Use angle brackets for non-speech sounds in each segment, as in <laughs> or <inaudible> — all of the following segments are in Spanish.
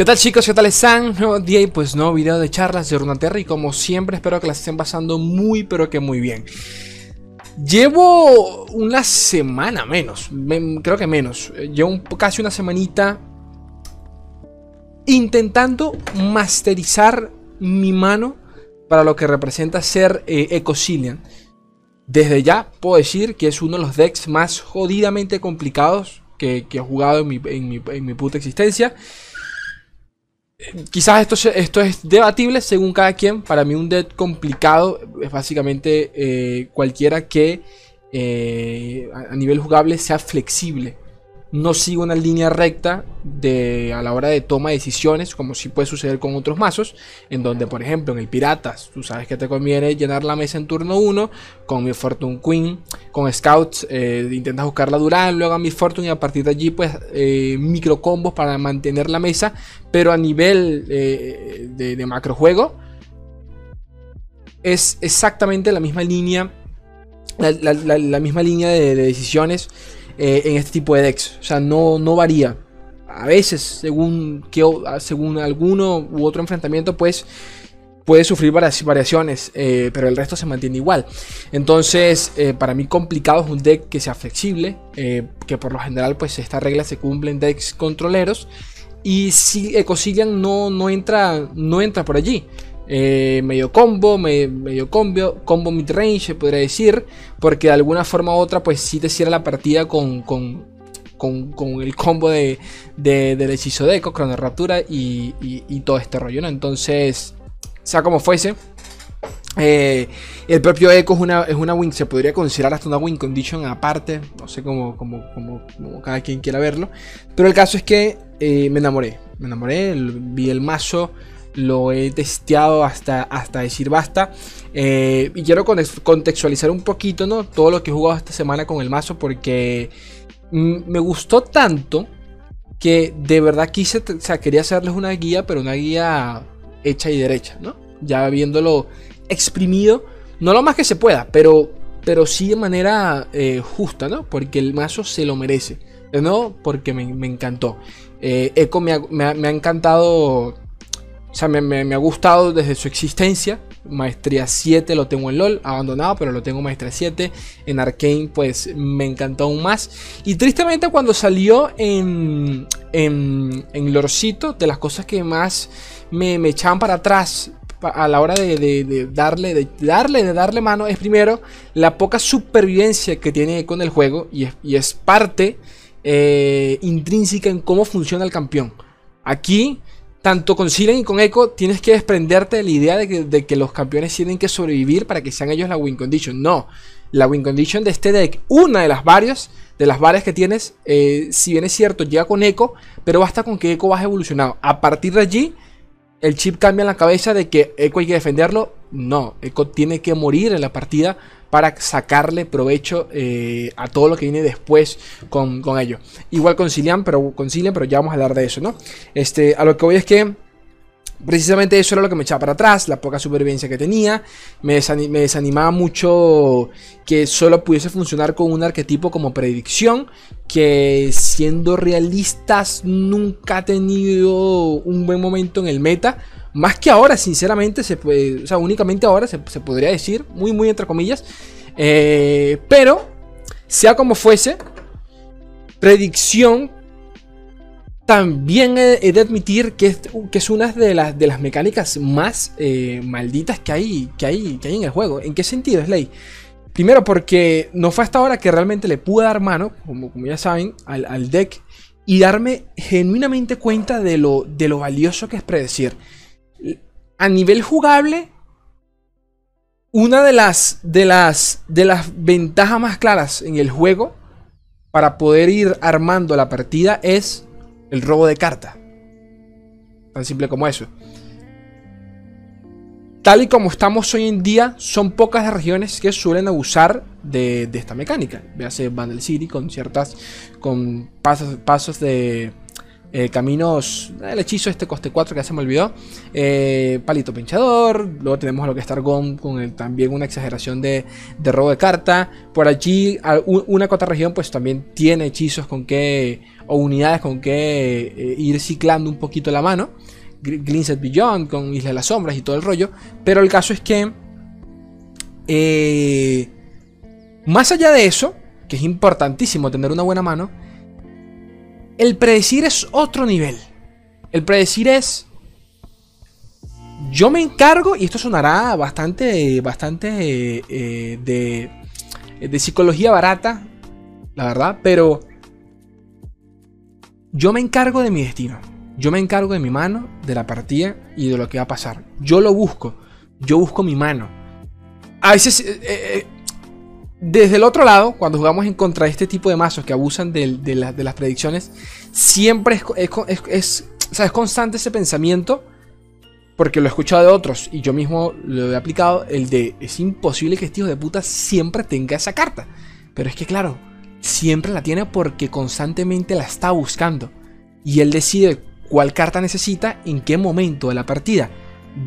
¿Qué tal chicos? ¿Qué tal están? Nuevo día y pues nuevo video de charlas de Runaterra y como siempre espero que las estén pasando muy pero que muy bien. Llevo una semana menos, creo que menos, llevo casi una semanita intentando masterizar mi mano para lo que representa ser eh, Ecosilian. Desde ya puedo decir que es uno de los decks más jodidamente complicados que, he jugado en mi, en mi puta existencia. Quizás esto, esto es debatible según cada quien. Para mí un deck complicado es básicamente eh, cualquiera que eh, a nivel jugable sea flexible no sigo una línea recta de, a la hora de toma de decisiones, como si puede suceder con otros mazos, en donde, por ejemplo, en el Piratas, tú sabes que te conviene llenar la mesa en turno 1, con mi Fortune Queen, con Scouts, eh, intentas buscar la Duran, luego a mi Fortune y a partir de allí, pues, eh, micro combos para mantener la mesa, pero a nivel eh, de, macro juego, es exactamente la misma línea, la, misma línea de decisiones eh, en este tipo de decks. O sea, no, no varía. A veces, según, que, según alguno u otro enfrentamiento, pues puede sufrir variaciones, eh, pero el resto se mantiene igual. Entonces, eh, para mí complicado es un deck que sea flexible, que por lo general pues esta regla se cumple en decks controleros. Y si Ecosilian no, no, entra, no entra por allí. Eh, medio combo, medio combo, combo mid-range, podría decir, porque de alguna forma u otra, pues sí te cierra la partida con, con, con, el combo de, del hechizo de eco, crono raptura y, y, todo este rollo, ¿no? Entonces, sea como fuese. Eh, el propio Echo es una, es una win, se podría considerar hasta una win condition aparte, no sé cómo, cómo, cómo, cada quien quiera verlo, pero el caso es que eh, me enamoré, me enamoré, vi el mazo, lo he testeado hasta, hasta decir basta. Eh, y quiero contextualizar un poquito ¿no? todo lo que he jugado esta semana con el mazo porque me gustó tanto que de verdad quise, o sea, quería hacerles una guía, pero una guía hecha y derecha, ¿no? Ya viéndolo exprimido, no lo más que se pueda, pero, pero sí de manera eh, justa, ¿no? Porque el mazo se lo merece, ¿no? Porque me, encantó. Eh, Echo me ha encantado o sea, me, ha gustado desde su existencia. Maestría 7 lo tengo en LOL, abandonado, pero lo tengo Maestría 7. En Arkane, pues me encantó aún más. Y tristemente, cuando salió en, en, en Lorcito, de las cosas que más me, me echaban para atrás a la hora de, darle, de darle, de darle mano, es primero la poca supervivencia que tiene con el juego y es, y es parte eh, intrínseca en cómo funciona el campeón. Aquí tanto con Silen y con Echo tienes que desprenderte de la idea de que, los campeones tienen que sobrevivir para que sean ellos la win condition. No, la win condition de este deck, una de las varias, de las varias que tienes, eh, si bien es cierto, llega con Echo, pero basta con que Echo vaya evolucionado. A partir de allí, el chip cambia en la cabeza de que Echo hay que defenderlo. No, Echo tiene que morir en la partida para sacarle provecho eh, a todo lo que viene después con, ello. Igual con Cilian, pero con pero ya vamos a hablar de eso, ¿no? Este, a lo que voy es que Precisamente eso era lo que me echaba para atrás, la poca supervivencia que tenía. Me, desanimaba mucho que solo pudiese funcionar con un arquetipo como predicción, que siendo realistas nunca ha tenido un buen momento en el meta. Más que ahora, sinceramente, se puede, o sea, únicamente ahora se, podría decir, muy, muy entre comillas. Eh, pero, sea como fuese, predicción también he, de admitir que es, que es una de las, de las mecánicas más eh, malditas que hay, que, hay, que hay en el juego. ¿En qué sentido, Slay? Primero, porque no fue hasta ahora que realmente le pude dar mano, como, como ya saben, al, al, deck y darme genuinamente cuenta de lo, de lo valioso que es predecir. A nivel jugable, una de las, de las, de las ventajas más claras en el juego para poder ir armando la partida es el robo de carta. Tan simple como eso. Tal y como estamos hoy en día, son pocas las regiones que suelen abusar de, esta mecánica. Véase Vandal City con ciertas. con pasos, pasos de, Eh, caminos, el hechizo este coste 4 que ya se me olvidó. Eh, palito pinchador. Luego tenemos lo que es Targon con también una exageración de, robo de carta. Por allí, una cota región pues también tiene hechizos con que, o unidades con que eh, ir ciclando un poquito la mano. Glinset Beyond con Isla de las Sombras y todo el rollo. Pero el caso es que, más allá de eso, que es importantísimo tener una buena mano, el predecir es otro nivel. El predecir es. Yo me encargo, y esto sonará bastante, bastante eh, de, de psicología barata, la verdad, pero yo me encargo de mi destino. Yo me encargo de mi mano, de la partida y de lo que va a pasar. Yo lo busco. Yo busco mi mano. A veces eh, eh, desde el otro lado, cuando jugamos en contra de este tipo de mazos que abusan de, las predicciones, siempre es, es, constante ese pensamiento, porque lo he escuchado de otros y yo mismo lo he aplicado, el de es imposible que este hijo de puta siempre tenga esa carta. Pero es que claro, siempre la tiene porque constantemente la está buscando. Y él decide cuál carta necesita en qué momento de la partida.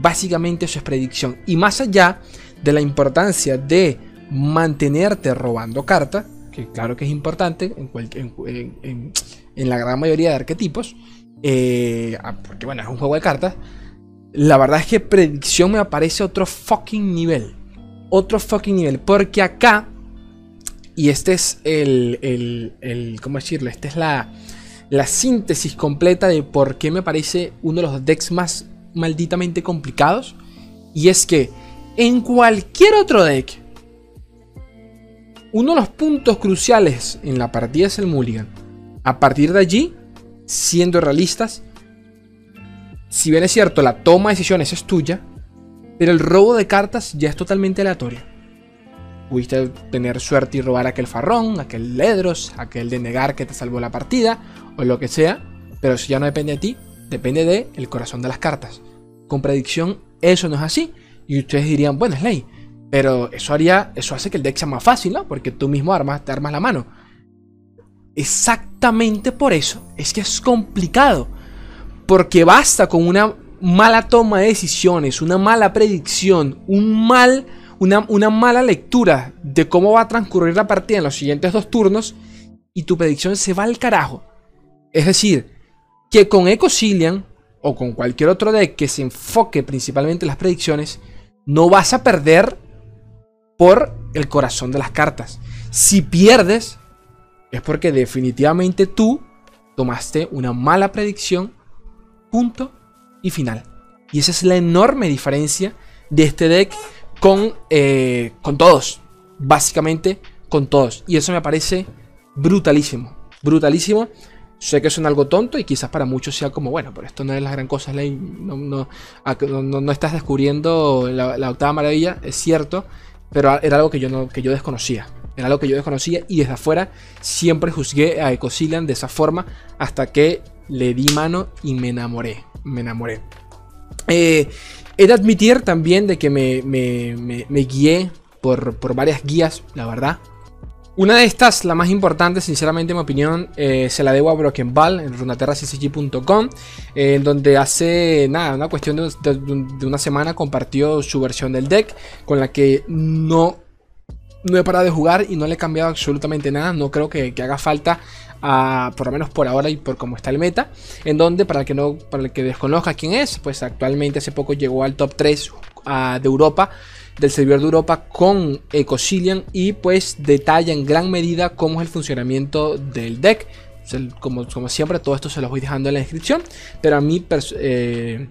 Básicamente eso es predicción. Y más allá de la importancia de mantenerte robando cartas, que claro que es importante en, la gran mayoría de arquetipos, eh, ah, porque bueno, es un juego de cartas, la verdad es que predicción me aparece otro fucking nivel. Otro fucking nivel. Porque acá, y este es el, el, el ¿cómo decirlo? Esta es la, la síntesis completa de por qué me parece uno de los decks más malditamente complicados. Y es que en cualquier otro deck uno de los puntos cruciales en la partida es el mulligan. A partir de allí, siendo realistas, si bien es cierto, la toma de decisiones es tuya, pero el robo de cartas ya es totalmente aleatorio. Pudiste tener suerte y robar aquel farrón, aquel ledros, aquel de negar que te salvó la partida, o lo que sea, pero eso ya no depende de ti, depende del el corazón de las cartas. Con predicción, eso no es así. Y ustedes dirían, bueno, es ley. Pero eso haría, eso hace que el deck sea más fácil, ¿no? Porque tú mismo armas, te armas la mano. Exactamente por eso es que es complicado. Porque basta con una mala toma de decisiones, una mala predicción, un mal, una, una mala lectura de cómo va a transcurrir la partida en los siguientes dos turnos y tu predicción se va al carajo. Es decir, que con Ecosilian o con cualquier otro deck que se enfoque principalmente en las predicciones, no vas a perder por el corazón de las cartas. Si pierdes, es porque definitivamente tú tomaste una mala predicción, punto y final. Y esa es la enorme diferencia de este deck con, eh, con todos. Básicamente con todos. Y eso me parece brutalísimo. Brutalísimo. Sé que suena algo tonto y quizás para muchos sea como, bueno, pero esto no es la gran cosa, no, no, estás descubriendo la, octava maravilla, es cierto, pero era algo que yo, no, que yo desconocía. Era algo que yo desconocía y desde afuera siempre juzgué a Ecosilian de esa forma hasta que le di mano y me enamoré. Me enamoré. Eh, he de admitir también de que me, me, guié por, por, varias guías, la verdad. Una de estas, la más importante, sinceramente, en mi opinión, eh, se la debo a Broken Ball en runaterraccg.com, eh, en donde hace nada, una cuestión de, una semana compartió su versión del deck, con la que no, no he parado de jugar y no le he cambiado absolutamente nada. No creo que, haga falta, por lo menos por ahora y por cómo está el meta, en donde, para el que, no, para el que desconozca quién es, pues actualmente hace poco llegó al top 3 ah, de Europa del servidor de Europa con Ecosilian y pues detalla en gran medida cómo es el funcionamiento del deck. Como, como siempre, todo esto se lo voy dejando en la descripción. Pero a mí, eh,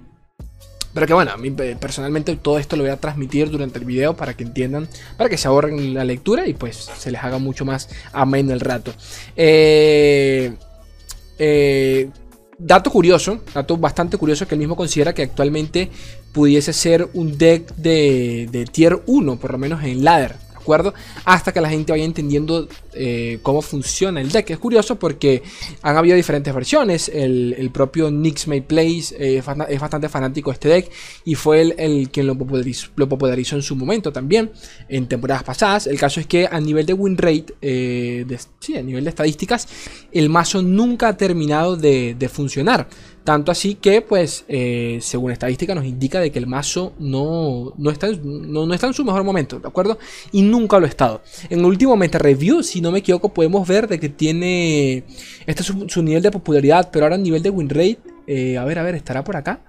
pero que bueno, a mí personalmente todo esto lo voy a transmitir durante el video para que entiendan, para que se ahorren la lectura y pues se les haga mucho más ameno el rato. Eh, eh, dato curioso, dato bastante curioso que él mismo considera que actualmente pudiese ser un deck de, tier 1, por lo menos en ladder. Hasta que la gente vaya entendiendo eh, cómo funciona el deck. Es curioso porque han habido diferentes versiones. El, propio Nix May Plays eh, es bastante fanático de este deck y fue el, el quien lo popularizó, en su momento también, en temporadas pasadas. El caso es que a nivel de win rate, eh, sí, a nivel de estadísticas, el mazo nunca ha terminado de, de funcionar. Tanto así que, pues, eh, según estadística nos indica de que el mazo no, no, está, no, está en su mejor momento, ¿de acuerdo? Y nunca lo ha estado. En el último meta review, si no me equivoco, podemos ver de que tiene... Este es su, nivel de popularidad, pero ahora a nivel de win rate, eh, a ver, a ver, ¿estará por acá?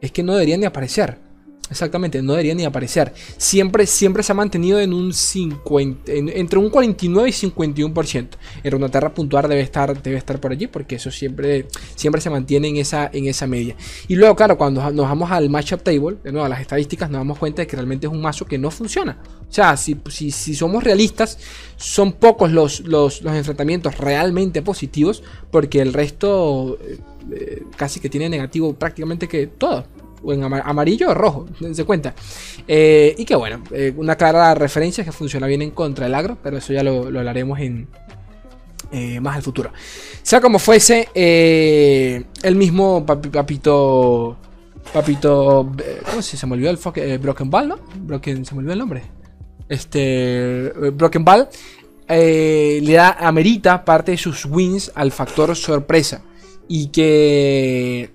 Es que no deberían ni aparecer. Exactamente, no debería ni aparecer. Siempre, siempre se ha mantenido en un 50, entre un 49 y 51%. En Runeterra puntuar debe estar, debe estar por allí porque eso siempre, siempre se mantiene en esa, en esa media. Y luego, claro, cuando nos vamos al matchup table, de nuevo a las estadísticas, nos damos cuenta de que realmente es un mazo que no funciona. O sea, si, si, somos realistas, son pocos los, los, enfrentamientos realmente positivos porque el resto eh, eh, casi que tiene negativo prácticamente que todo o en amarillo o rojo, se cuenta. Eh, y que bueno, eh, una clara referencia que funciona bien en contra del agro, pero eso ya lo, hablaremos en eh, más al futuro. Sea como fuese, el mismo papito, papito, ¿cómo se, se me olvidó el Broken Ball, ¿no? Broken, se me olvidó el nombre. Este, Broken Ball le da, amerita parte de sus wins al factor sorpresa. Y que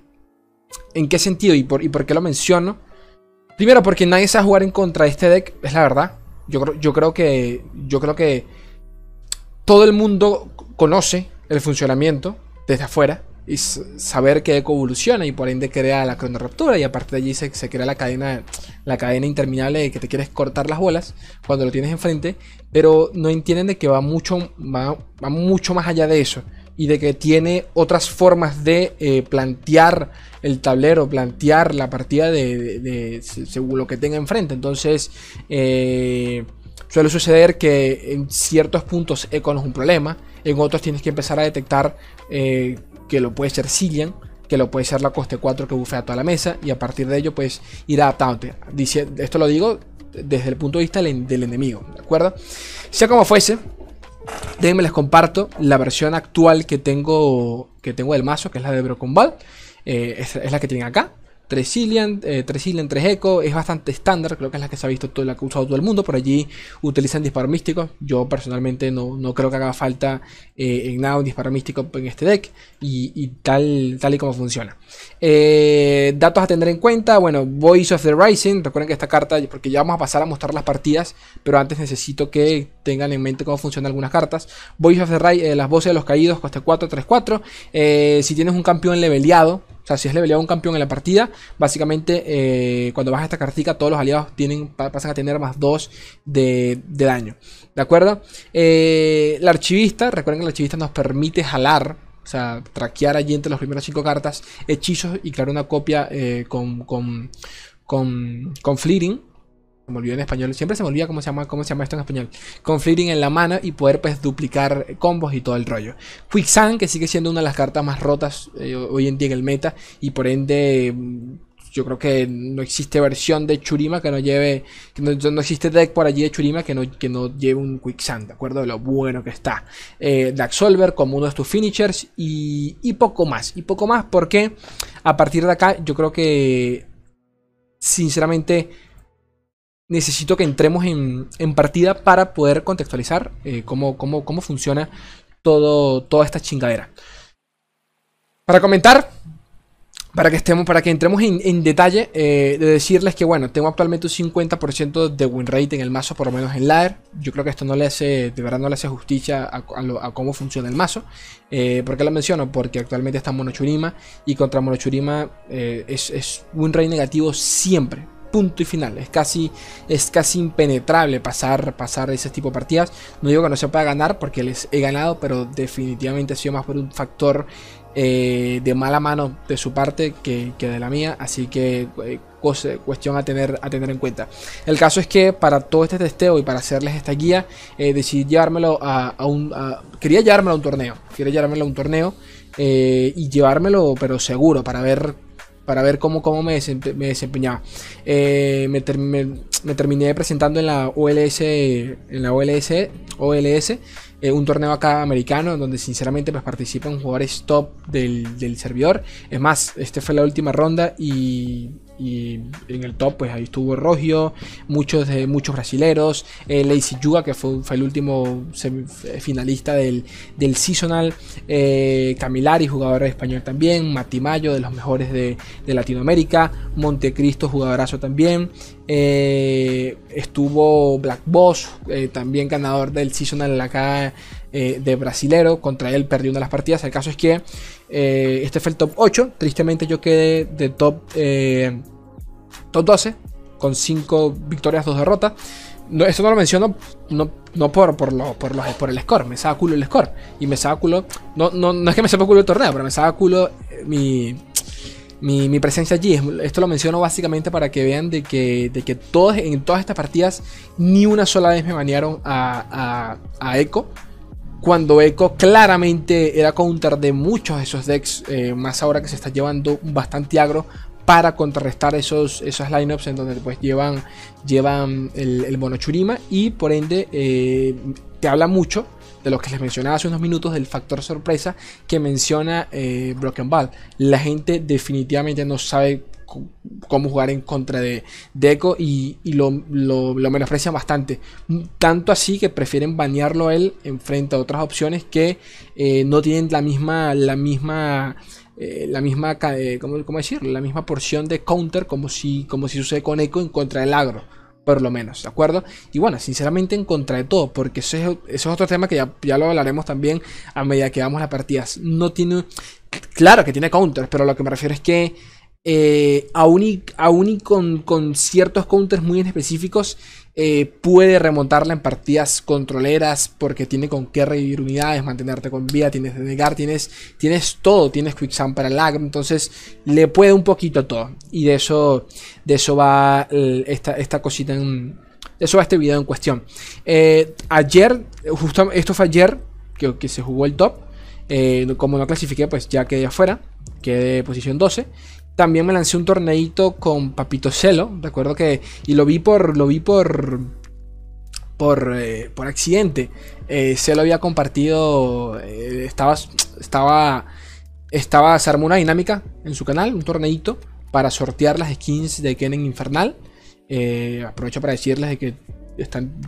¿En qué sentido y por, y por qué lo menciono? Primero, porque nadie sabe jugar en contra de este deck, es la verdad. Yo, yo, creo que. Yo creo que. Todo el mundo conoce el funcionamiento desde afuera. Y saber que eco evoluciona y por ende crea la cronoraptura. Y aparte de allí se, crea la cadena. La cadena interminable de que te quieres cortar las bolas cuando lo tienes enfrente. Pero no entienden de que va mucho, va mucho más allá de eso y de que tiene otras formas de eh, plantear el tablero, plantear la partida de, según lo que tenga enfrente. Entonces, eh, suele suceder que en ciertos puntos Eco no es un problema, en otros tienes que empezar a detectar eh, que lo puede ser Cillian, que lo puede ser la coste 4 que bufea toda la mesa, y a partir de ello, pues ir adaptándote. Dice, esto lo digo desde el punto de vista del, del enemigo, ¿de acuerdo? Sea como fuese, Déjenme les comparto la versión actual que tengo, que tengo del mazo, que es la de Broken. Eh, es, la que tienen acá. 3 Cillian, 3 Cillian, 3 Echo, es bastante estándar, creo que es la que se ha visto, todo, la que ha usado todo el mundo, por allí utilizan disparo místico, yo personalmente no, no creo que haga falta eh, en nada un disparo místico en este deck, y, tal, tal y como funciona. Eh, datos a tener en cuenta, bueno, Voice of the Rising, recuerden que esta carta, porque ya vamos a pasar a mostrar las partidas, pero antes necesito que tengan en mente cómo funcionan algunas cartas. Voice of the Rising, eh, las voces de los caídos, coste 4, 3, 4, si tienes un campeón leveleado, o sea, si es leveleado un campeón en la partida, básicamente eh, cuando vas a esta cartica, todos los aliados pasan a tener más 2 de, daño. ¿De acuerdo? La archivista, recuerden que la archivista nos permite jalar, o sea, traquear allí entre las primeras 5 cartas hechizos y crear una copia eh, con, con, con, con fleeting me olvidó en español, siempre se me olvida cómo se llama, cómo se llama esto en español. Con en la mano y poder pues duplicar combos y todo el rollo. Quicksand, que sigue siendo una de las cartas más rotas eh, hoy en día en el meta y por ende yo creo que no existe versión de Churima que no lleve, que no, existe deck por allí de Churima que no, que no lleve un Quicksand, ¿de acuerdo? De lo bueno que está. Eh, Dark Solver como uno de tus finishers y, y poco más. Y poco más porque a partir de acá yo creo que sinceramente necesito que entremos en, partida para poder contextualizar eh, cómo, cómo, funciona todo, toda esta chingadera. Para comentar, para que estemos, para que entremos en, detalle, eh, de decirles que bueno, tengo actualmente un 50% de win rate en el mazo, por lo menos en Lair. Yo creo que esto no le hace, de verdad no le hace justicia a, cómo funciona el mazo. Eh, ¿Por qué lo menciono? Porque actualmente está Monochurima y contra Monochurima es, es win rate negativo siempre punto y final. Es casi, es casi impenetrable pasar, pasar ese tipo de partidas. No digo que no se pueda ganar porque les he ganado, pero definitivamente ha sido más por un factor eh, de mala mano de su parte que, de la mía. Así que eh, cuestión a tener, a tener en cuenta. El caso es que para todo este testeo y para hacerles esta guía, eh, decidí llevármelo a, un... quería llevármelo a un torneo. Quería llevármelo a un torneo y llevármelo pero seguro para ver para ver cómo, cómo me, desempeñaba. Eh, me, terminé presentando en la OLS, en la OLS, OLS eh, un torneo acá americano donde sinceramente pues participan jugadores top del, del servidor. Es más, este fue la última ronda y y en el top pues ahí estuvo Rogio, muchos, de muchos brasileros, eh, Lazy Yuga que fue, el último finalista del, del Seasonal, eh, Camilari, jugador español también, Matimayo de los mejores de, Latinoamérica, Montecristo, jugadorazo también, eh, estuvo Black Boss, eh, también ganador del Seasonal acá de brasilero, contra él perdió una de las partidas, el caso es que este fue el top 8, tristemente yo quedé de top top 12, con 5 victorias, 2 derrotas. No, esto no lo menciono no, no por, por, lo, por, por el score, me saca culo el score. Y me saca culo, no, no, no es que me sepa culo el torneo, pero me saca culo eh, mi, mi, mi, presencia allí. Esto lo menciono básicamente para que vean de que, de que todos, en todas estas partidas ni una sola vez me banearon a, a, a Echo. Cuando Echo claramente era counter de muchos de esos decks, eh, más ahora que se está llevando bastante agro para contrarrestar esos, esos lineups en donde pues llevan, llevan el, el monochurima y por ende eh, te habla mucho de lo que les mencionaba hace unos minutos del factor sorpresa que menciona eh, Broken Ball. La gente definitivamente no sabe cómo jugar en contra de, Deco y, lo, lo, menosprecian bastante. Tanto así que prefieren banearlo él en frente a otras opciones que eh, no tienen la misma, la misma eh, la misma, eh, ¿cómo, decirlo? La misma porción de counter como si, como si sucede con Echo en contra del agro, por lo menos, ¿de acuerdo? Y bueno, sinceramente en contra de todo, porque eso es, otro tema que ya, lo hablaremos también a medida que vamos las partidas. No tiene, claro que tiene counters, pero lo que me refiero es que eh, aún y, con, ciertos counters muy específicos, eh, puede remontarla en partidas controleras porque tiene con qué revivir unidades, mantenerte con vida, tienes de negar, tienes, tienes todo, tienes quicksand para el agro, entonces le puede un poquito todo. Y de eso, de eso va esta, esta cosita en... eso va este video en cuestión. Eh, ayer, justo esto fue ayer que, se jugó el top. Eh, como no clasifiqué, pues ya quedé afuera. Quedé posición 12. También me lancé un torneito con Papito Celo. Recuerdo que. Y lo vi por. Lo vi por. Por, eh, por accidente. Eh, Celo había compartido. Eh, estaba. Estaba. Estaba. Se armó una dinámica en su canal. Un torneito. Para sortear las skins de Kennen Infernal. aprovecho para decirles de que están,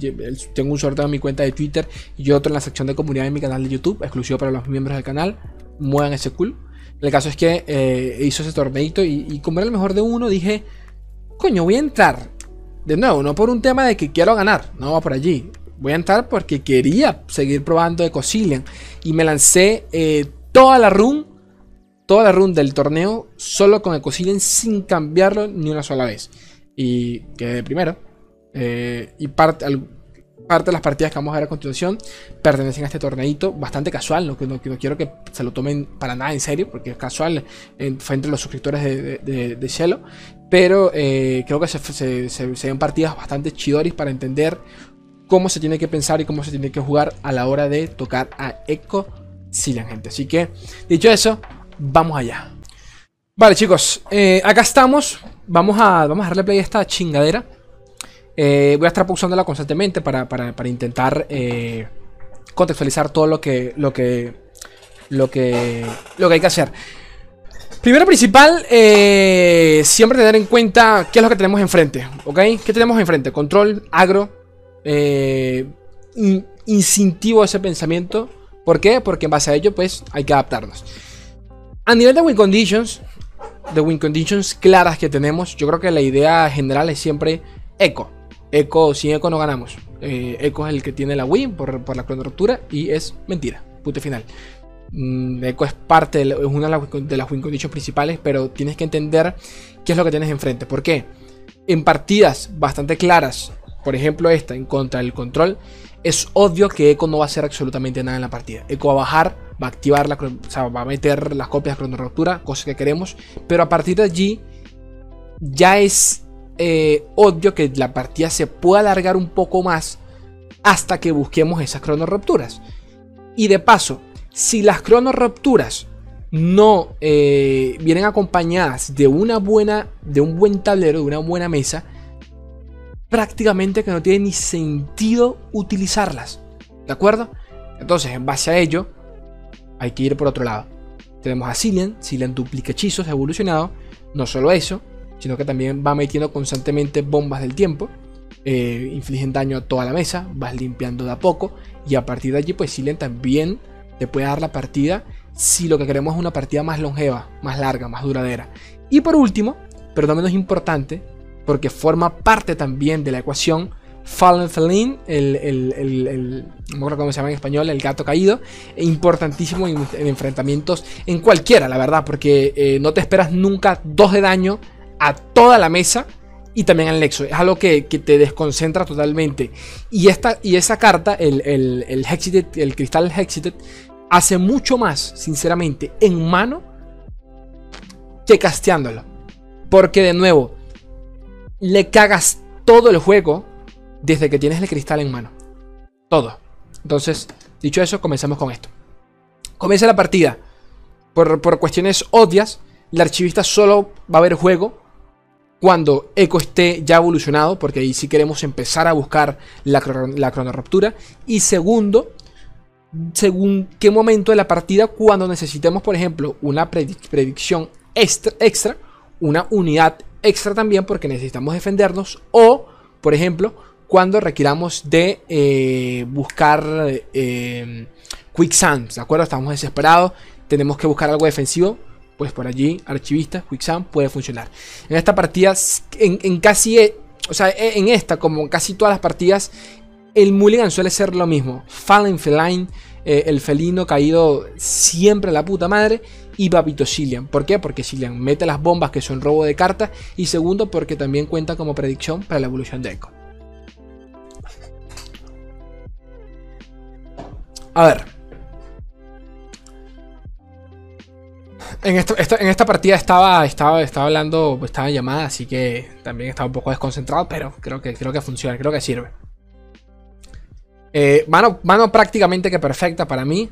tengo un sorteo en mi cuenta de Twitter y otro en la sección de comunidad en mi canal de YouTube, exclusivo para los miembros del canal. Muevan ese cool. El caso es que eh, hizo ese torneito y, como era el mejor de uno, dije, coño, voy a entrar. De nuevo, no por un tema de que quiero ganar, no va por allí. Voy a entrar porque quería seguir probando Ecosilian. Y me lancé eh, toda la run, toda la run del torneo, solo con Ecosilian sin cambiarlo ni una sola vez. Y quedé primero. Eh, y parte, parte de las partidas que vamos a ver a continuación pertenecen a este torneito bastante casual, no, no, no quiero que se lo tomen para nada en serio, porque es casual, fue entre los suscriptores de, de, Cielo, pero eh, creo que se, se, ven partidas bastante chidoris para entender cómo se tiene que pensar y cómo se tiene que jugar a la hora de tocar a Echo Cillian, gente. Así que, dicho eso, vamos allá. Vale, chicos, eh, acá estamos. Vamos a, vamos a darle play a esta chingadera. Eh, voy a estar pausándola constantemente para, intentar eh, contextualizar todo lo que, lo que, lo que, lo que hay que hacer. Primero principal, eh, siempre tener en cuenta qué es lo que tenemos enfrente, ¿ok? ¿Qué tenemos enfrente? Control, agro, instintivo ese pensamiento. ¿Por qué? Porque en base a ello, pues, hay que adaptarnos. A nivel de win conditions, de win conditions claras que tenemos, yo creo que la idea general es siempre eco. Echo, sin Echo no ganamos. Eh, Echo es el que tiene la win por, por la cronoruptura y es mentira. Punto final. Mm, Echo es parte, es una de las, win conditions principales, pero tienes que entender qué es lo que tienes enfrente. ¿Por qué? En partidas bastante claras, por ejemplo esta en contra del control, es obvio que Echo no va a hacer absolutamente nada en la partida. Echo va a bajar, va a activar la, o sea, va a meter las copias de cronoruptura, cosa que queremos, pero a partir de allí ya es eh, obvio que la partida se pueda alargar un poco más hasta que busquemos esas cronorrupturas. Y de paso, si las cronorrupturas no eh, vienen acompañadas de una buena, de un buen tablero, de una buena mesa, prácticamente que no tiene ni sentido utilizarlas. ¿De acuerdo? Entonces, en base a ello, hay que ir por otro lado. Tenemos a Cillian, Cillian duplica hechizos, evolucionado. No solo eso, sino que también va metiendo constantemente bombas del tiempo. Eh, infligen daño a toda la mesa, vas limpiando de a poco. Y a partir de allí, pues Cillian también te puede dar la partida si lo que queremos es una partida más longeva, más larga, más duradera. Y por último, pero no menos importante, porque forma parte también de la ecuación, Fallen Feline, el, el, el, no me cómo se llama en español, el gato caído, e importantísimo en, enfrentamientos en cualquiera, la verdad, porque eh, no te esperas nunca dos de daño a toda la mesa y también al nexo. Es algo que, te desconcentra totalmente. Y, esta, y esa carta, el, el, el, el cristal Hexited, hace mucho más, sinceramente, en mano que casteándolo. Porque de nuevo, le cagas todo el juego desde que tienes el cristal en mano. Todo. Entonces, dicho eso, comencemos con esto. Comienza la partida. Por, cuestiones obvias, el archivista solo va a ver juego cuando Echo esté ya evolucionado, porque ahí sí queremos empezar a buscar la, la cronorruptura. Y segundo, según qué momento de la partida, cuando necesitemos, por ejemplo, una predicción extra, una unidad extra también, porque necesitamos defendernos, o, por ejemplo, cuando requiramos de eh, buscar eh, Quick ¿de acuerdo? Estamos desesperados, tenemos que buscar algo defensivo, pues por allí, archivista, Quick puede funcionar. En esta partida, en, casi, eh, o sea, e, en esta, como en casi todas las partidas, el Mulligan suele ser lo mismo. Fallen Feline, el felino caído siempre a la puta madre. Y Babito Cillian. ¿Por qué? Porque Cillian mete las bombas que son robo de cartas. Y segundo, porque también cuenta como predicción para la evolución de Echo. A ver. En, en esta partida estaba, estaba, estaba hablando, estaba en llamada, así que también estaba un poco desconcentrado, pero creo que, creo que funciona, creo que sirve. Eh, mano, mano prácticamente que perfecta para mí.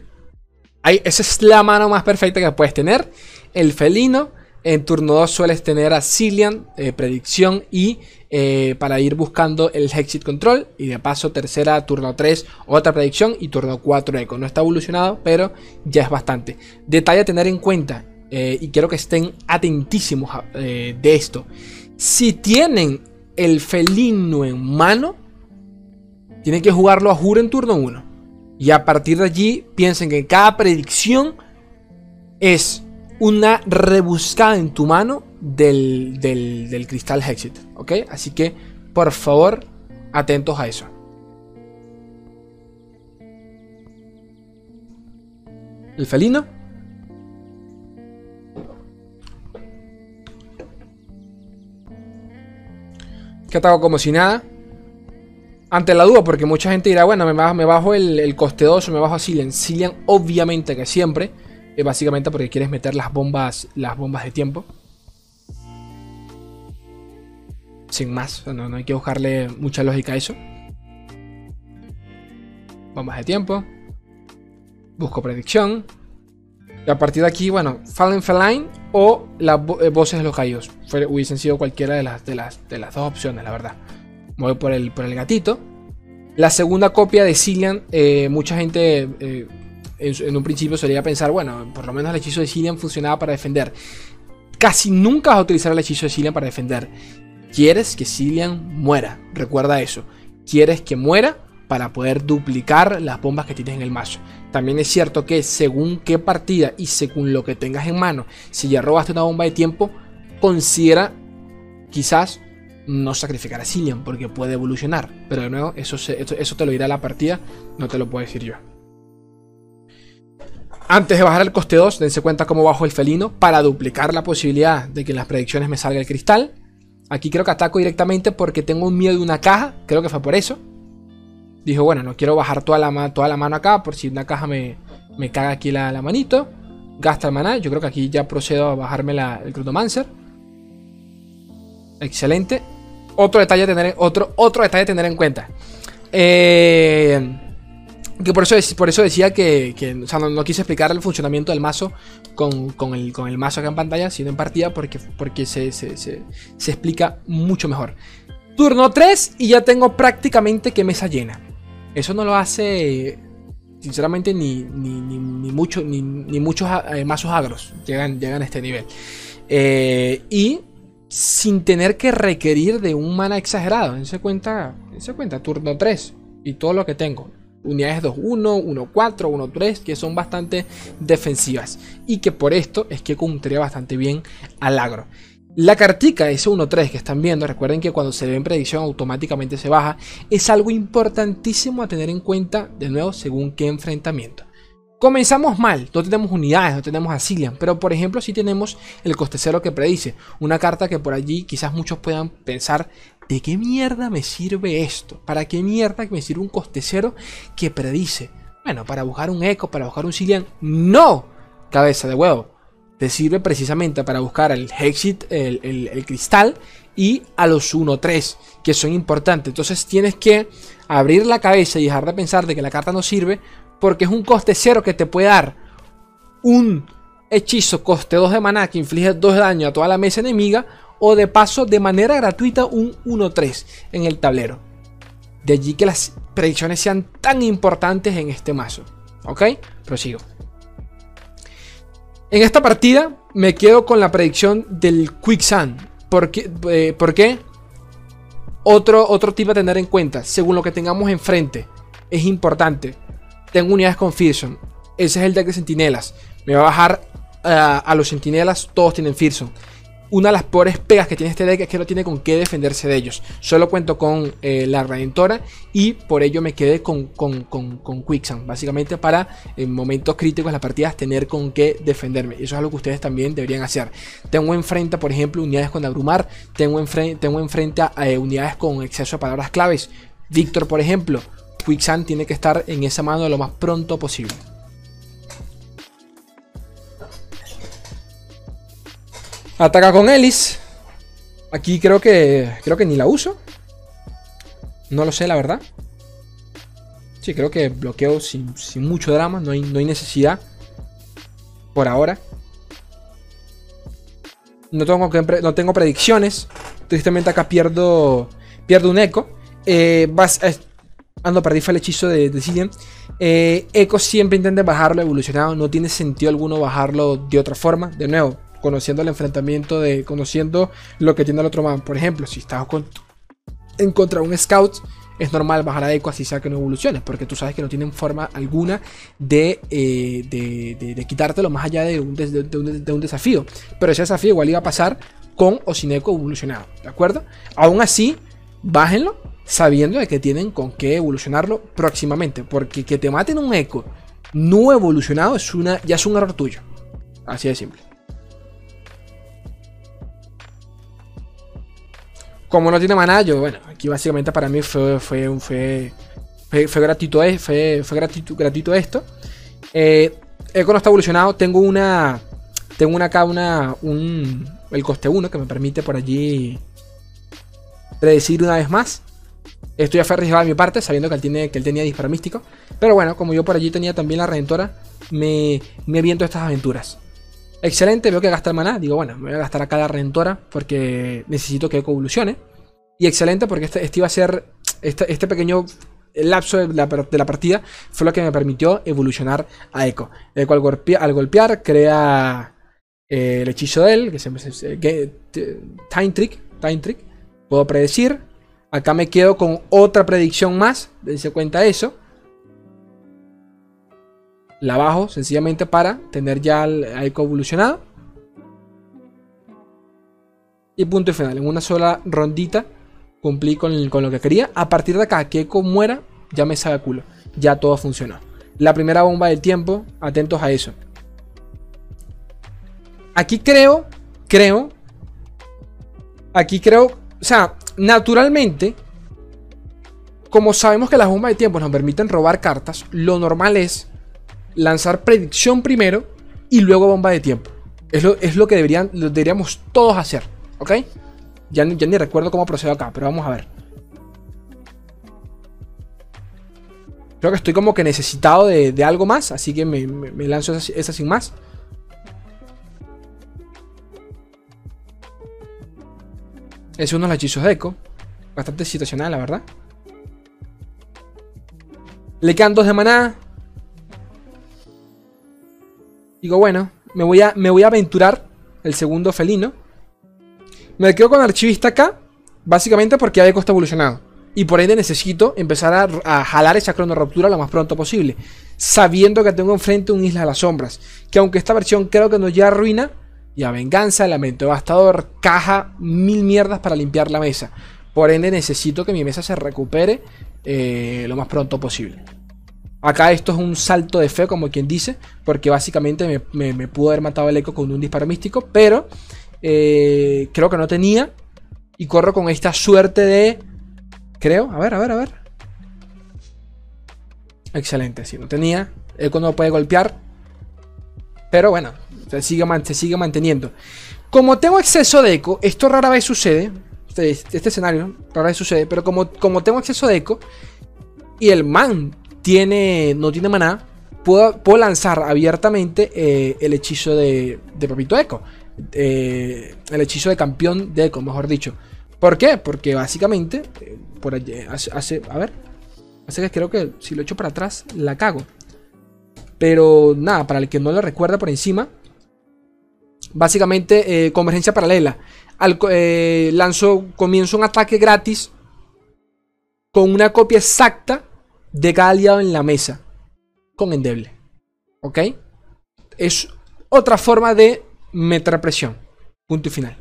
esa es la mano más perfecta que puedes tener. El felino. En turno 2 sueles tener a Cillian, eh, predicción y eh, para ir buscando el Exit Control. Y de paso, tercera, turno 3, otra predicción. Y turno 4, Eco. No está evolucionado, pero ya es bastante. Detalle a tener en cuenta. Eh, y quiero que estén atentísimos de esto. Si tienen el felino en mano, tienen que jugarlo a juro en turno 1. Y a partir de allí, piensen que cada predicción es una rebuscada en tu mano del, del, cristal Hexit. Así que, por favor, atentos a eso. El felino. Que ataco como si nada. Ante la duda, porque mucha gente dirá, bueno, me bajo, el, el coste 2 o me bajo a Cillian. Cillian, obviamente que siempre básicamente porque quieres meter las bombas, las bombas de tiempo. Sin más, no, hay que buscarle mucha lógica a eso. Bombas de tiempo. Busco predicción. A partir de aquí, bueno, Fallen Feline o las eh, voces de los caídos. hubiesen sido cualquiera de las, de, las, de las dos opciones, la verdad. Voy por el, por el gatito. La segunda copia de Cillian, eh, mucha gente eh, en, un principio solía pensar, bueno, por lo menos el hechizo de Cillian funcionaba para defender. Casi nunca vas a utilizar el hechizo de Cillian para defender. Quieres que Cillian muera, recuerda eso. Quieres que muera para poder duplicar las bombas que tienes en el mazo. También es cierto que según qué partida y según lo que tengas en mano, si ya robaste una bomba de tiempo, considera quizás no sacrificar a Cillian porque puede evolucionar. Pero de nuevo, eso, eso te lo dirá la partida, no te lo puedo decir yo. Antes de bajar el coste 2, dense cuenta cómo bajo el felino para duplicar la posibilidad de que en las predicciones me salga el cristal. Aquí creo que ataco directamente porque tengo un miedo de una caja, creo que fue por eso. Dijo, bueno, no quiero bajar toda la, toda la mano acá por si una caja me, me caga aquí la, manito. Gasta el maná, yo creo que aquí ya procedo a bajarme la, el Crutomancer. Excelente. Otro detalle a tener, otro, otro detalle tener en cuenta. Eh, Que por eso, por eso decía que, o sea, no, quise explicar el funcionamiento del mazo con, el, con el mazo acá en pantalla, sino en partida, porque, porque se, se, explica mucho mejor. Turno 3 y ya tengo prácticamente que mesa llena. Eso no lo hace, sinceramente, ni, ni, ni, ni muchos eh, mazos agros llegan, llegan a este nivel. Eh, y sin tener que requerir de un mana exagerado. En se cuenta, cuenta turno 3 y todo lo que tengo unidades 2-1, 1-4, 1-3, que son bastante defensivas. Y que por esto es que cumpliría bastante bien al agro. La cartica ese 1-3 que están viendo, recuerden que cuando se ve en predicción automáticamente se baja, es algo importantísimo a tener en cuenta, de nuevo, según qué enfrentamiento. Comenzamos mal, no tenemos unidades, no tenemos Asilian, pero por ejemplo sí tenemos el coste cero que predice, una carta que por allí quizás muchos puedan pensar ¿de qué mierda me sirve esto? ¿Para qué mierda me sirve un coste cero que predice? Bueno, para buscar un eco, para buscar un Silian. ¡No! Cabeza de huevo. Te sirve precisamente para buscar el Hexit, el, cristal y a los 1-3, que son importantes. Entonces tienes que abrir la cabeza y dejar de pensar de que la carta no sirve, porque es un coste cero que te puede dar un hechizo coste 2 de maná que inflige 2 de daño a toda la mesa enemiga o de paso de manera gratuita un 1-3 en el tablero. De allí que las predicciones sean tan importantes en este mazo. ¿Ok? Prosigo. En esta partida me quedo con la predicción del Quicksand. ¿Por qué? Eh, ¿Por qué? Otro, otro tip a tener en cuenta, según lo que tengamos enfrente, es importante. Tengo unidades con Fearson. Ese es el deck de sentinelas. Me va a bajar eh, a los sentinelas, todos tienen Fearson una de las peores pegas que tiene este deck es que no tiene con qué defenderse de ellos. Solo cuento con eh, la Redentora y por ello me quedé con, con, con, Quicksand. Básicamente para en momentos críticos de las partidas tener con qué defenderme. Y eso es algo que ustedes también deberían hacer. Tengo enfrente, por ejemplo, unidades con Abrumar. Tengo enfrente, tengo enfrente a eh, unidades con exceso de palabras claves. Víctor, por ejemplo. Quicksand tiene que estar en esa mano lo más pronto posible. Ataca con Ellis. Aquí creo que. Creo que ni la uso. No lo sé, la verdad. Sí, creo que bloqueo sin, mucho drama. No hay, no hay necesidad. Por ahora. No tengo, no tengo predicciones. Tristemente acá pierdo. Pierdo un eco. Eh, vas, ando, perdí fue el hechizo de, de eh, eco siempre intenta bajarlo evolucionado. No tiene sentido alguno bajarlo de otra forma. De nuevo, conociendo el enfrentamiento, de conociendo lo que tiene el otro man. Por ejemplo, si estás en contra de un scout, es normal bajar a Eco así sea que no evoluciones, porque tú sabes que no tienen forma alguna de, eh, de, quitártelo más allá de un, de un, desafío. Pero ese desafío igual iba a pasar con o sin Eco evolucionado, ¿de acuerdo? Aún así, bájenlo sabiendo de que tienen con qué evolucionarlo próximamente, porque que te maten un Eco no evolucionado es una, ya es un error tuyo. Así de simple. Como no tiene maná, yo, bueno, aquí básicamente para mí fue, fue, fue, fue, gratuito, fue, fue gratuito, esto. Eh, Eco no está evolucionado, tengo una, tengo una acá, una, un, el coste 1 que me permite por allí predecir una vez más. Estoy aferrado de mi parte, sabiendo que él, tiene, que él tenía disparo místico. Pero bueno, como yo por allí tenía también la redentora, me, me aviento estas aventuras. Excelente, veo que gasta el maná. Digo, bueno, me voy a gastar acá la Redentora porque necesito que evolucione. Y excelente porque este, este iba a ser. Este, este pequeño lapso de la, partida fue lo que me permitió evolucionar a Echo. Echo al, al golpear crea eh, el hechizo de él, que se, Time Trick. Time Trick. Puedo predecir. Acá me quedo con otra predicción más. Dense cuenta de eso la bajo sencillamente para tener ya el eco evolucionado. Y punto y final. En una sola rondita cumplí con, lo que quería. A partir de acá, que Eco muera, ya me sabe culo. Ya todo funcionó. La primera bomba del tiempo, atentos a eso. Aquí creo, creo. Aquí creo, o sea, naturalmente, como sabemos que las bombas de tiempo nos permiten robar cartas, lo normal es lanzar predicción primero y luego bomba de tiempo. Es lo, es lo que deberían, lo deberíamos todos hacer, ¿ok? Ya, ya ni recuerdo cómo procedo acá, pero vamos a ver. Creo que estoy como que necesitado de, algo más, así que me, lanzo esa, sin más. Es uno de los hechizos de eco. Bastante situacional, la verdad. Le quedan dos de maná. Digo, bueno, me voy a, me voy a aventurar el segundo felino. Me quedo con archivista acá. Básicamente porque ya eco está evolucionado. Y por ende necesito empezar a, jalar esa cronorruptura lo más pronto posible. Sabiendo que tengo enfrente un Isla de las Sombras. Que aunque esta versión creo que nos lleva a ruina. Y a venganza, lamento devastador, caja mil mierdas para limpiar la mesa. Por ende necesito que mi mesa se recupere eh, lo más pronto posible. Acá esto es un salto de fe, como quien dice, porque básicamente me, pudo haber matado el eco con un disparo místico, pero eh, creo que no tenía. Y corro con esta suerte de Creo. A ver, a ver, a ver. Excelente. Si no tenía. Eco no puede golpear. Pero bueno. Se sigue, sigue manteniendo. Como tengo exceso de eco. Esto rara vez sucede. Este, este, escenario rara vez sucede. Pero como, como tengo exceso de eco. Y el man tiene, no tiene maná. Puedo, puedo lanzar abiertamente eh, el hechizo de, de Papito Eco. Eh, el hechizo de campeón de Eco, mejor dicho. ¿Por qué? Porque básicamente, eh, por hace, a ver, hace que creo que si lo echo para atrás, la cago. Pero nada, para el que no lo recuerda por encima, básicamente convergencia paralela. Al, lanzo, comienzo un ataque gratis con una copia exacta de cada aliado en la mesa. Con endeble. ¿Ok? Es otra forma de meter presión. Punto y final.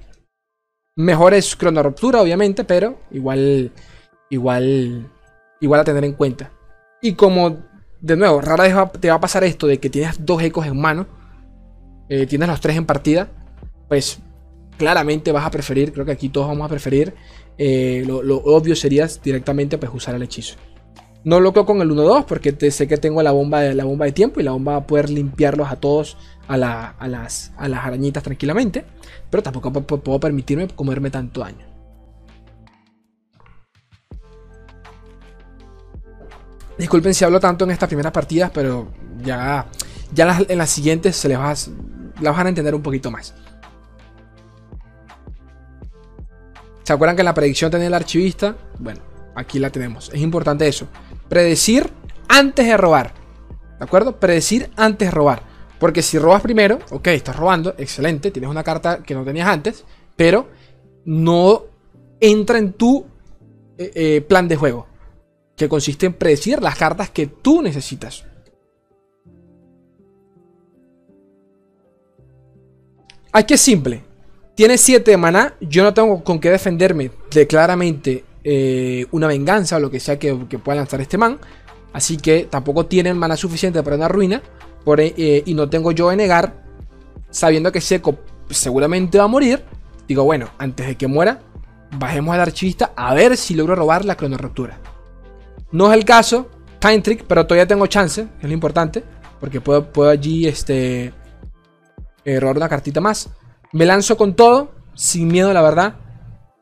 Mejor es ruptura, obviamente, pero igual, igual, igual a tener en cuenta. Y como, de nuevo, rara vez te va a pasar esto de que tienes dos ecos en mano, eh, tienes los tres en partida, pues claramente vas a preferir, creo que aquí todos vamos a preferir, eh, lo, obvio sería directamente pues usar el hechizo. No lo con el 1-2 porque sé que tengo la bomba, de, la bomba de tiempo y la bomba va a poder limpiarlos a todos a, las, arañitas tranquilamente. Pero tampoco puedo permitirme comerme tanto daño. Disculpen si hablo tanto en estas primeras partidas, pero ya, ya en las siguientes se les va, las van a entender un poquito más. ¿Se acuerdan que en la predicción tenía el archivista? Bueno, aquí la tenemos. Es importante eso. Predecir antes de robar. ¿De acuerdo? Predecir antes de robar. Porque si robas primero, ok, estás robando, excelente, tienes una carta que no tenías antes, pero no entra en tu eh, eh, plan de juego, que consiste en predecir las cartas que tú necesitas. Aquí es simple. Tienes 7 de maná, yo no tengo con qué defenderme de claramente eh, una venganza o lo que sea que, pueda lanzar este man. Así que tampoco tienen maná suficiente para una ruina. Eh, y no tengo yo de negar, sabiendo que Seco seguramente va a morir, digo, bueno, antes de que muera, bajemos al archivista a ver si logro robar la cronoruptura. No es el caso, Time Trick, pero todavía tengo chance, es lo importante, porque puedo, allí este, eh, robar una cartita más. Me lanzo con todo, sin miedo, la verdad.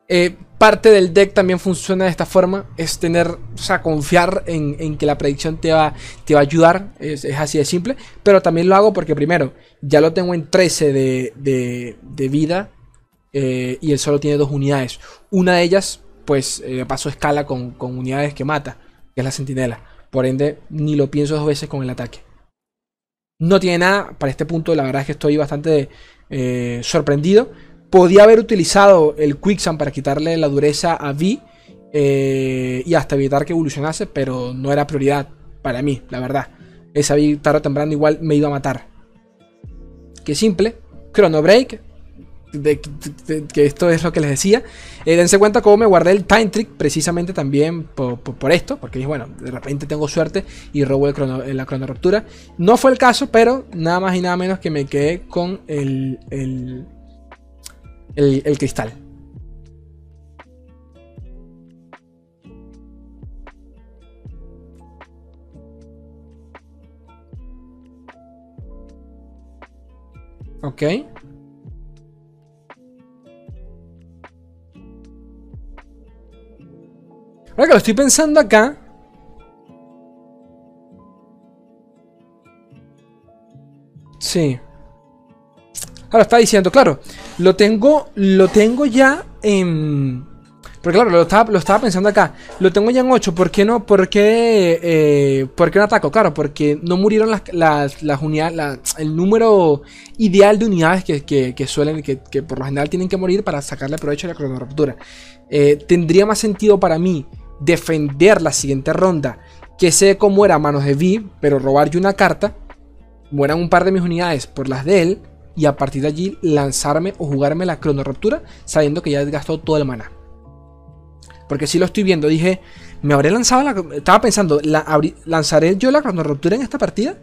Eh, parte del deck también funciona de esta forma. Es tener, o sea, confiar en, que la predicción te va, te va a ayudar. Es, así de simple. Pero también lo hago porque primero, ya lo tengo en 13 de, vida. Eh, y él solo tiene dos unidades. Una de ellas, pues, eh, paso escala con, unidades que mata. Que es la sentinela. Por ende, ni lo pienso dos veces con el ataque. No tiene nada. Para este punto, la verdad es que estoy bastante eh, sorprendido. Podía haber utilizado el Quicksand para quitarle la dureza a V eh, y hasta evitar que evolucionase, pero no era prioridad para mí, la verdad. Esa V tarde o temprano igual me iba a matar. Qué simple. Chrono Break. que esto es lo que les decía. Eh, dense cuenta cómo me guardé el Time Trick precisamente también por, esto. Porque dije, bueno, de repente tengo suerte y robo el la crono ruptura. No fue el caso, pero nada más y nada menos que me quedé con el, el, el, el cristal. Ok. Ahora que lo estoy pensando acá. Sí. Ahora está diciendo, claro, lo tengo, lo tengo ya en... Porque claro, lo estaba, lo estaba pensando acá. Lo tengo ya en 8. ¿Por qué no? ¿Por qué, eh, ¿por qué no ataco? Claro, porque no murieron las, las, unidades. el número ideal de unidades que, suelen. Que, por lo general tienen que morir para sacarle provecho a la cronoruptura. Eh, tendría más sentido para mí defender la siguiente ronda. Que sé cómo era manos de Vi, pero robar yo una carta. Mueran un par de mis unidades por las de él. Y a partir de allí lanzarme o jugarme la cronoruptura. Sabiendo que ya he gastado todo el mana. Porque si lo estoy viendo, dije, ¿me habré lanzado la... Estaba pensando, ¿lanzaré yo la cronoruptura en esta partida?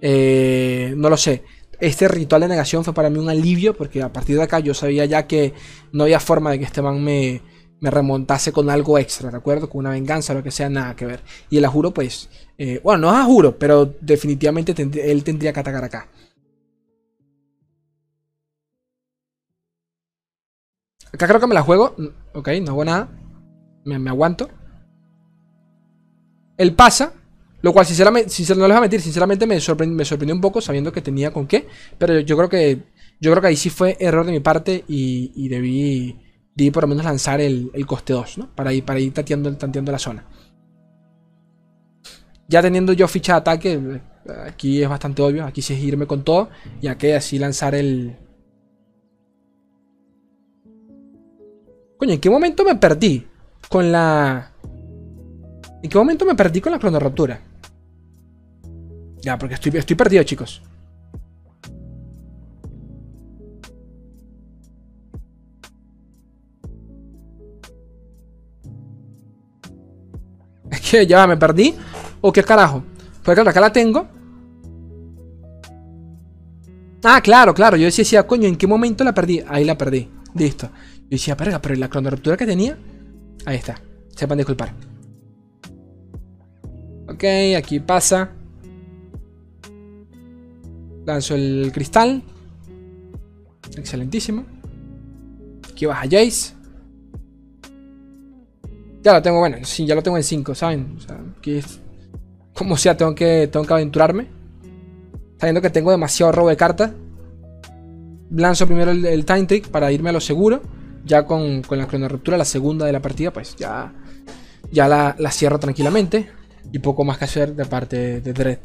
Eh, no lo sé. Este ritual de negación fue para mí un alivio porque a partir de acá yo sabía ya que no había forma de que este man me, me remontase con algo extra, ¿de acuerdo? Con una venganza lo que sea, nada que ver. Y el ajuro, pues, eh, bueno, no es ajuro, pero definitivamente él tendría que atacar acá. Acá creo que me la juego. Ok, no hago nada me, aguanto. Él pasa, lo cual sinceramente, no les voy a mentir, sinceramente me, sorprendió, un poco sabiendo que tenía con qué. Pero yo, creo que yo creo que ahí sí fue error de mi parte y, debí, debí, por lo menos lanzar el, coste 2, ¿no? Para ir, para ir tanteando, tanteando la zona. Ya teniendo yo ficha de ataque, aquí es bastante obvio, aquí sí es irme con todo, ya que así lanzar el... Coño, ¿en qué momento me perdí? con la... ¿En qué momento me perdí con la cronorruptura? Ya, porque estoy, estoy perdido, chicos. <laughs> Es que ya me perdí. ¿O qué carajo? Pues claro, acá la tengo. Ah, claro, claro. Yo decía, coño, ¿en qué momento la perdí? Ahí la perdí. Listo. Yo decía, perga, pero la cronorruptura que tenía Ahí está. Sepan disculpar. Ok, aquí pasa. Lanzo el cristal. Excelentísimo. Aquí baja Jace. Ya lo tengo, bueno, sí, ya lo tengo en 5, ¿saben? O sea, aquí es... Como sea, tengo que, tengo que aventurarme. Sabiendo que tengo demasiado robo de cartas. Lanzo primero el Time Trick para irme a lo seguro ya con, la cronoruptura, la segunda de la partida, pues ya, ya la, cierro tranquilamente. Y poco más que hacer de parte de Dread.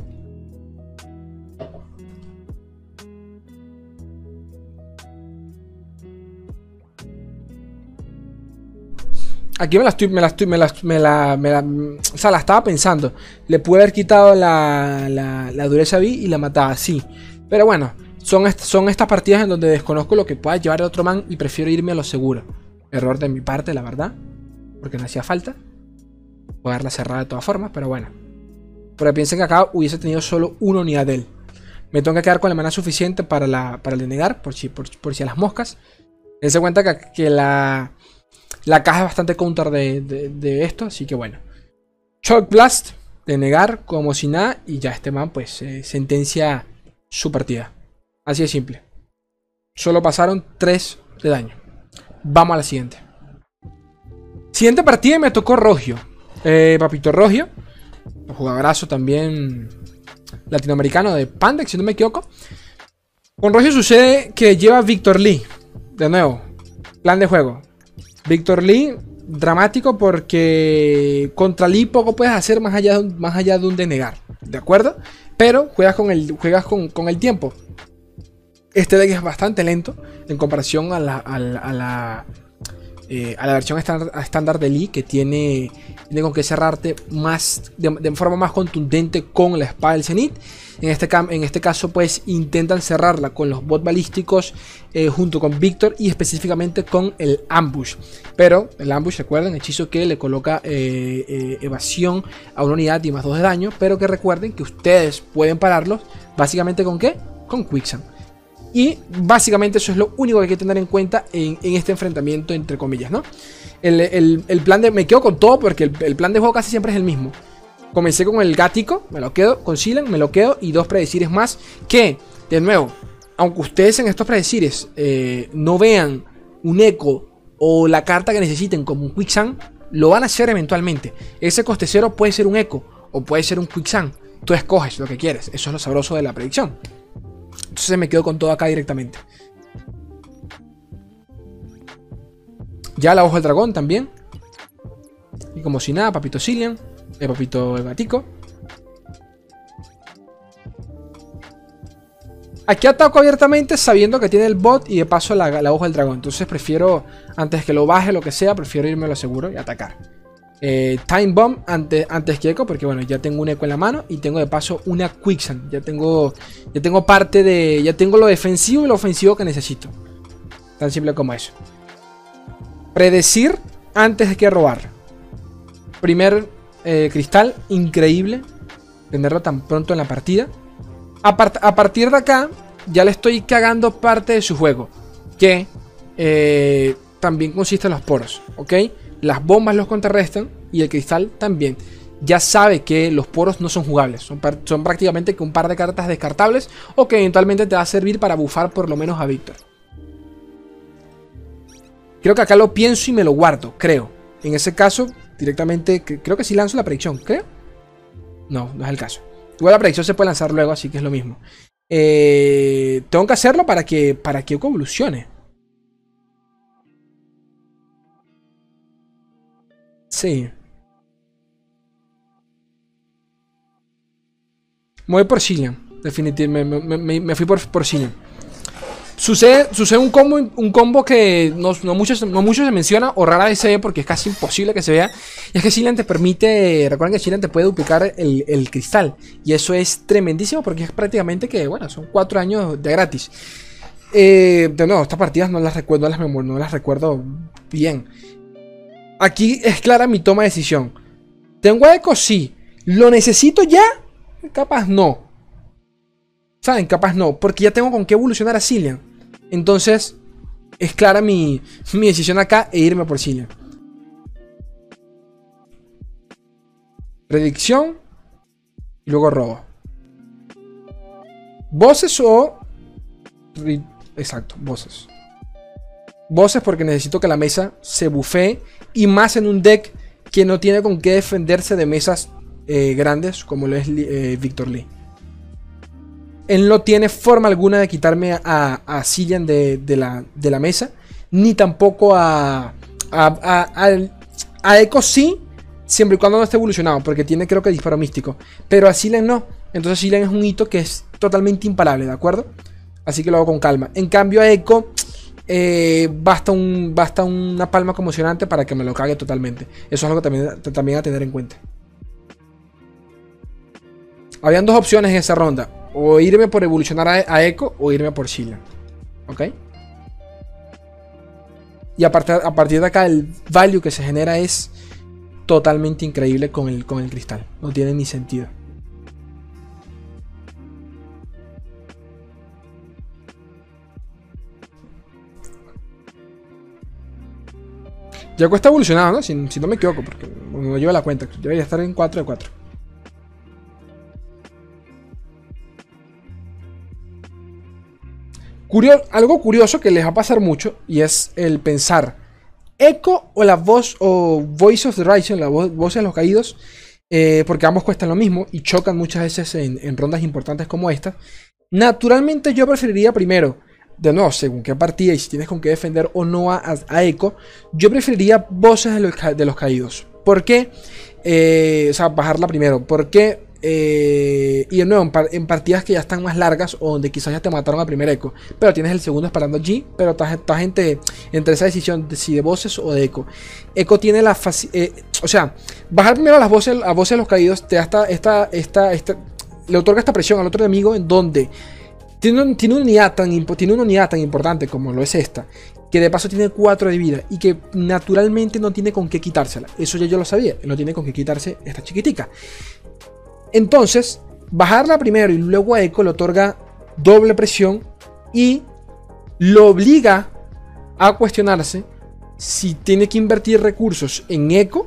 Aquí me la estoy, me la estoy, me la, me la, la, o sea, la estaba pensando. Le pude haber quitado la, la, la dureza B y la mataba, sí. Pero bueno, son, son estas partidas en donde desconozco lo que pueda llevar el otro man y prefiero irme a lo seguro. Error de mi parte, la verdad. Porque no hacía falta. Voy a cerrada de todas formas, pero bueno. Porque piensen que acá hubiese tenido solo una unidad de él. Me tengo que quedar con la mana suficiente para, la, para el denegar, por si, por, si a las moscas. Dense cuenta que, la, la caja es bastante counter de, esto, así que bueno. Shock Blast, denegar como si nada, y ya este man pues eh, sentencia su partida. Así de simple. Solo pasaron 3 de daño. Vamos a la siguiente. Siguiente partida me tocó Rogio. Eh, Papito Rogio. Un jugadorazo también latinoamericano de Pandex, si no me equivoco. Con Rogio sucede que lleva Victor Lee. De nuevo, plan de juego. Victor Lee, dramático porque contra Lee poco puedes hacer más allá de un, más allá de un denegar. ¿De acuerdo? Pero juegas con el, juegas con, con el tiempo. Este deck es bastante lento en comparación a la, a la, eh, versión estándar de Lee que tiene, tiene con que cerrarte más, de, forma más contundente con la espada del Zenith. En este, en este caso pues intentan cerrarla con los bot balísticos eh, junto con Victor y específicamente con el ambush. Pero el ambush, recuerden, hechizo que le coloca eh, evasión a una unidad y más 2 de daño, pero que recuerden que ustedes pueden pararlos básicamente con qué? Con Quicksand. Y básicamente eso es lo único que hay que tener en cuenta en, este enfrentamiento, entre comillas, ¿no? El, plan de... Me quedo con todo porque el, plan de juego casi siempre es el mismo. Comencé con el gático, me lo quedo, con me lo quedo y dos predecires más que, de nuevo, aunque ustedes en estos predecires eh, no vean un eco o la carta que necesiten como un quicksand, lo van a hacer eventualmente. Ese coste cero puede ser un eco o puede ser un quicksand. Tú escoges lo que quieres. Eso es lo sabroso de la predicción. Entonces me quedo con todo acá directamente. Ya la hoja del dragón también. Y como si nada, papito Cillian. El papito Evatico. Aquí ataco abiertamente sabiendo que tiene el bot y de paso la, la hoja del dragón. Entonces prefiero, antes que lo baje, lo que sea, prefiero irme lo seguro y atacar. Eh, time Bomb antes, antes que Echo, porque bueno, ya tengo un Echo en la mano y tengo de paso una Quicksand. Ya tengo, ya tengo parte de. Ya tengo lo defensivo y lo ofensivo que necesito. Tan simple como eso. Predecir antes de que robar. Primer eh, cristal, increíble. Tenerlo tan pronto en la partida. A, partir de acá, ya le estoy cagando parte de su juego. Que eh, también consiste en los poros, ¿ok? Las bombas los contrarrestan y el cristal también. Ya sabe que los poros no son jugables, son, prácticamente un par de cartas descartables o que eventualmente te va a servir para bufar por lo menos a Víctor. Creo que acá lo pienso y me lo guardo, creo. En ese caso, directamente, creo que sí lanzo la predicción, creo. No, no es el caso. Igual la predicción se puede lanzar luego, así que es lo mismo. Eh, tengo que hacerlo para que, para que evolucione. Sí. Me por Cillian. Definitivamente. Me, fui por, por Sucede, sucede un combo, un combo que no, no, mucho, no se menciona o rara vez se ve porque es casi imposible que se vea. Y es que Cillian te permite, recuerden que Cillian te puede duplicar el, cristal. Y eso es tremendísimo porque es prácticamente que, bueno, son cuatro años de gratis. Eh, de nuevo, estas partidas no las recuerdo, no las, no las recuerdo bien. Aquí es clara mi toma de decisión. ¿Tengo eco? Sí. ¿Lo necesito ya? Capaz no. ¿Saben? Capaz no. Porque ya tengo con qué evolucionar a Cillian. Entonces, es clara mi, mi decisión acá e irme por Cillian. Predicción. Y luego robo. Voces o... Exacto, voces. Voces porque necesito que la mesa se bufee y más en un deck que no tiene con qué defenderse de mesas eh, grandes como lo es eh, Victor Lee. Él no tiene forma alguna de quitarme a, a Cillian de, la, de, la, mesa, ni tampoco a, a, a, Echo sí, siempre y cuando no esté evolucionado, porque tiene creo que disparo místico, pero a Cillian no. Entonces Cillian es un hito que es totalmente imparable, ¿de acuerdo? Así que lo hago con calma. En cambio a Echo eh, basta, un, basta una palma conmocionante para que me lo cague totalmente. Eso es algo también, también a tener en cuenta. Habían dos opciones en esa ronda. O irme por evolucionar a, Echo o irme por Sheila. ¿Ok? Y a partir, a partir de acá el value que se genera es totalmente increíble con el, con el cristal. No tiene ni sentido. Ya está evolucionado, ¿no? Si, no me equivoco, porque no lleva la cuenta. Debería estar en 4 de 4. algo curioso que les va a pasar mucho y es el pensar Echo o la voz o Voice of the Rising, la voz, de los caídos, eh, porque ambos cuestan lo mismo y chocan muchas veces en rondas importantes como esta. Naturalmente yo preferiría primero de nuevo, según qué partida y si tienes con qué defender o no a, Echo, yo preferiría voces de los, de los caídos. ¿Por qué? Eh, o sea, bajarla primero. ¿Por qué? Eh, y de nuevo, en, partidas que ya están más largas o donde quizás ya te mataron al primer eco, pero tienes el segundo esperando G, pero estás, entre, entre esa decisión de si de voces o de eco. Eco tiene la eh, o sea, bajar primero a las voces, a voces de los caídos te da esta, esta, esta, le otorga esta presión al otro enemigo en donde tiene, una unidad tan, tiene una unidad tan importante como lo es esta, que de paso tiene 4 de vida y que naturalmente no tiene con qué quitársela. Eso ya yo lo sabía, no tiene con qué quitarse esta chiquitica. Entonces, bajarla primero y luego a Echo le otorga doble presión y lo obliga a cuestionarse si tiene que invertir recursos en Echo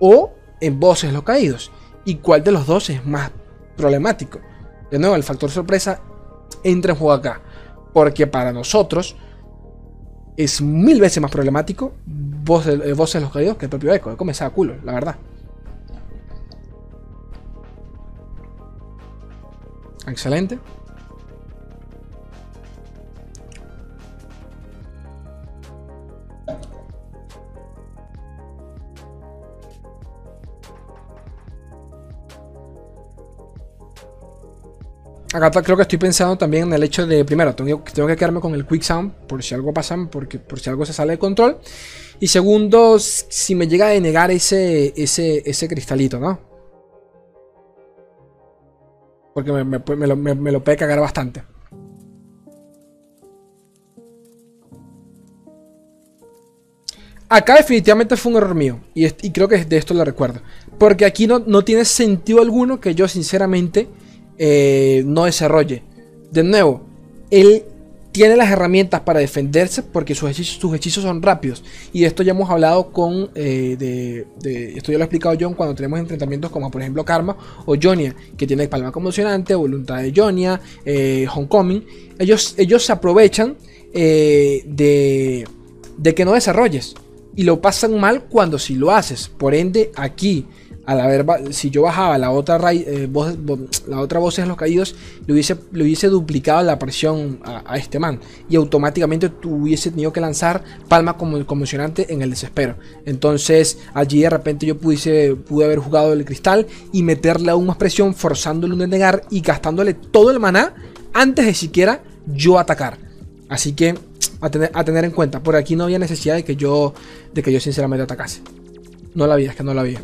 o en voces los caídos. Y cuál de los dos es más problemático. De nuevo, el factor sorpresa entra en juego acá. Porque para nosotros es mil veces más problemático voces, de los caídos que el propio Echo. Echo me a culo, la verdad. Excelente. Acá creo que estoy pensando también en el hecho de, primero, tengo, que quedarme con el Quick Sound por si algo pasa, porque, por si algo se sale de control. Y segundo, si me llega a denegar ese, ese, ese cristalito, ¿no? Porque me, lo, me lo puede cagar bastante. Acá definitivamente fue un error mío. Y, creo que de esto lo recuerdo. Porque aquí no, no tiene sentido alguno que yo sinceramente eh, no desarrolle. De nuevo, él tiene las herramientas para defenderse porque sus hechizos, son rápidos. Y de esto ya hemos hablado con. Eh, de, esto ya lo ha explicado John cuando tenemos enfrentamientos como por ejemplo Karma o Jonia, que tiene palma conmocionante, voluntad de Jonia, eh, Homecoming. Ellos, ellos se aprovechan de, de que no desarrolles y lo pasan mal cuando si lo haces. Por ende, aquí, si yo bajaba la otra, eh, voz, la otra voz de los caídos, le hubiese, le duplicado la presión a, este man. Y automáticamente hubiese tenido que lanzar palma como conmocionante en el desespero. Entonces, allí de repente yo pudiese, pude haber jugado el cristal y meterle aún más presión, forzándole un denegar y gastándole todo el maná antes de siquiera yo atacar. Así que a tener, en cuenta. Por aquí no había necesidad de que yo, de que yo sinceramente atacase. No la había, es que no la había.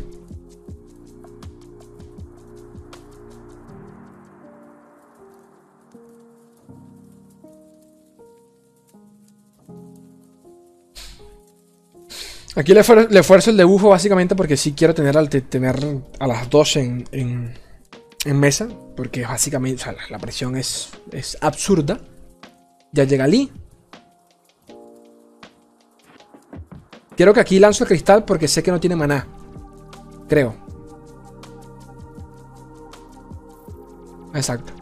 Aquí le, esfuerzo el debufo básicamente porque sí quiero tener, al, tener a las dos en, en, mesa. Porque básicamente la, presión es, es absurda. Ya llega Lee. Creo que aquí lanzo el cristal porque sé que no tiene maná. Creo. Exacto.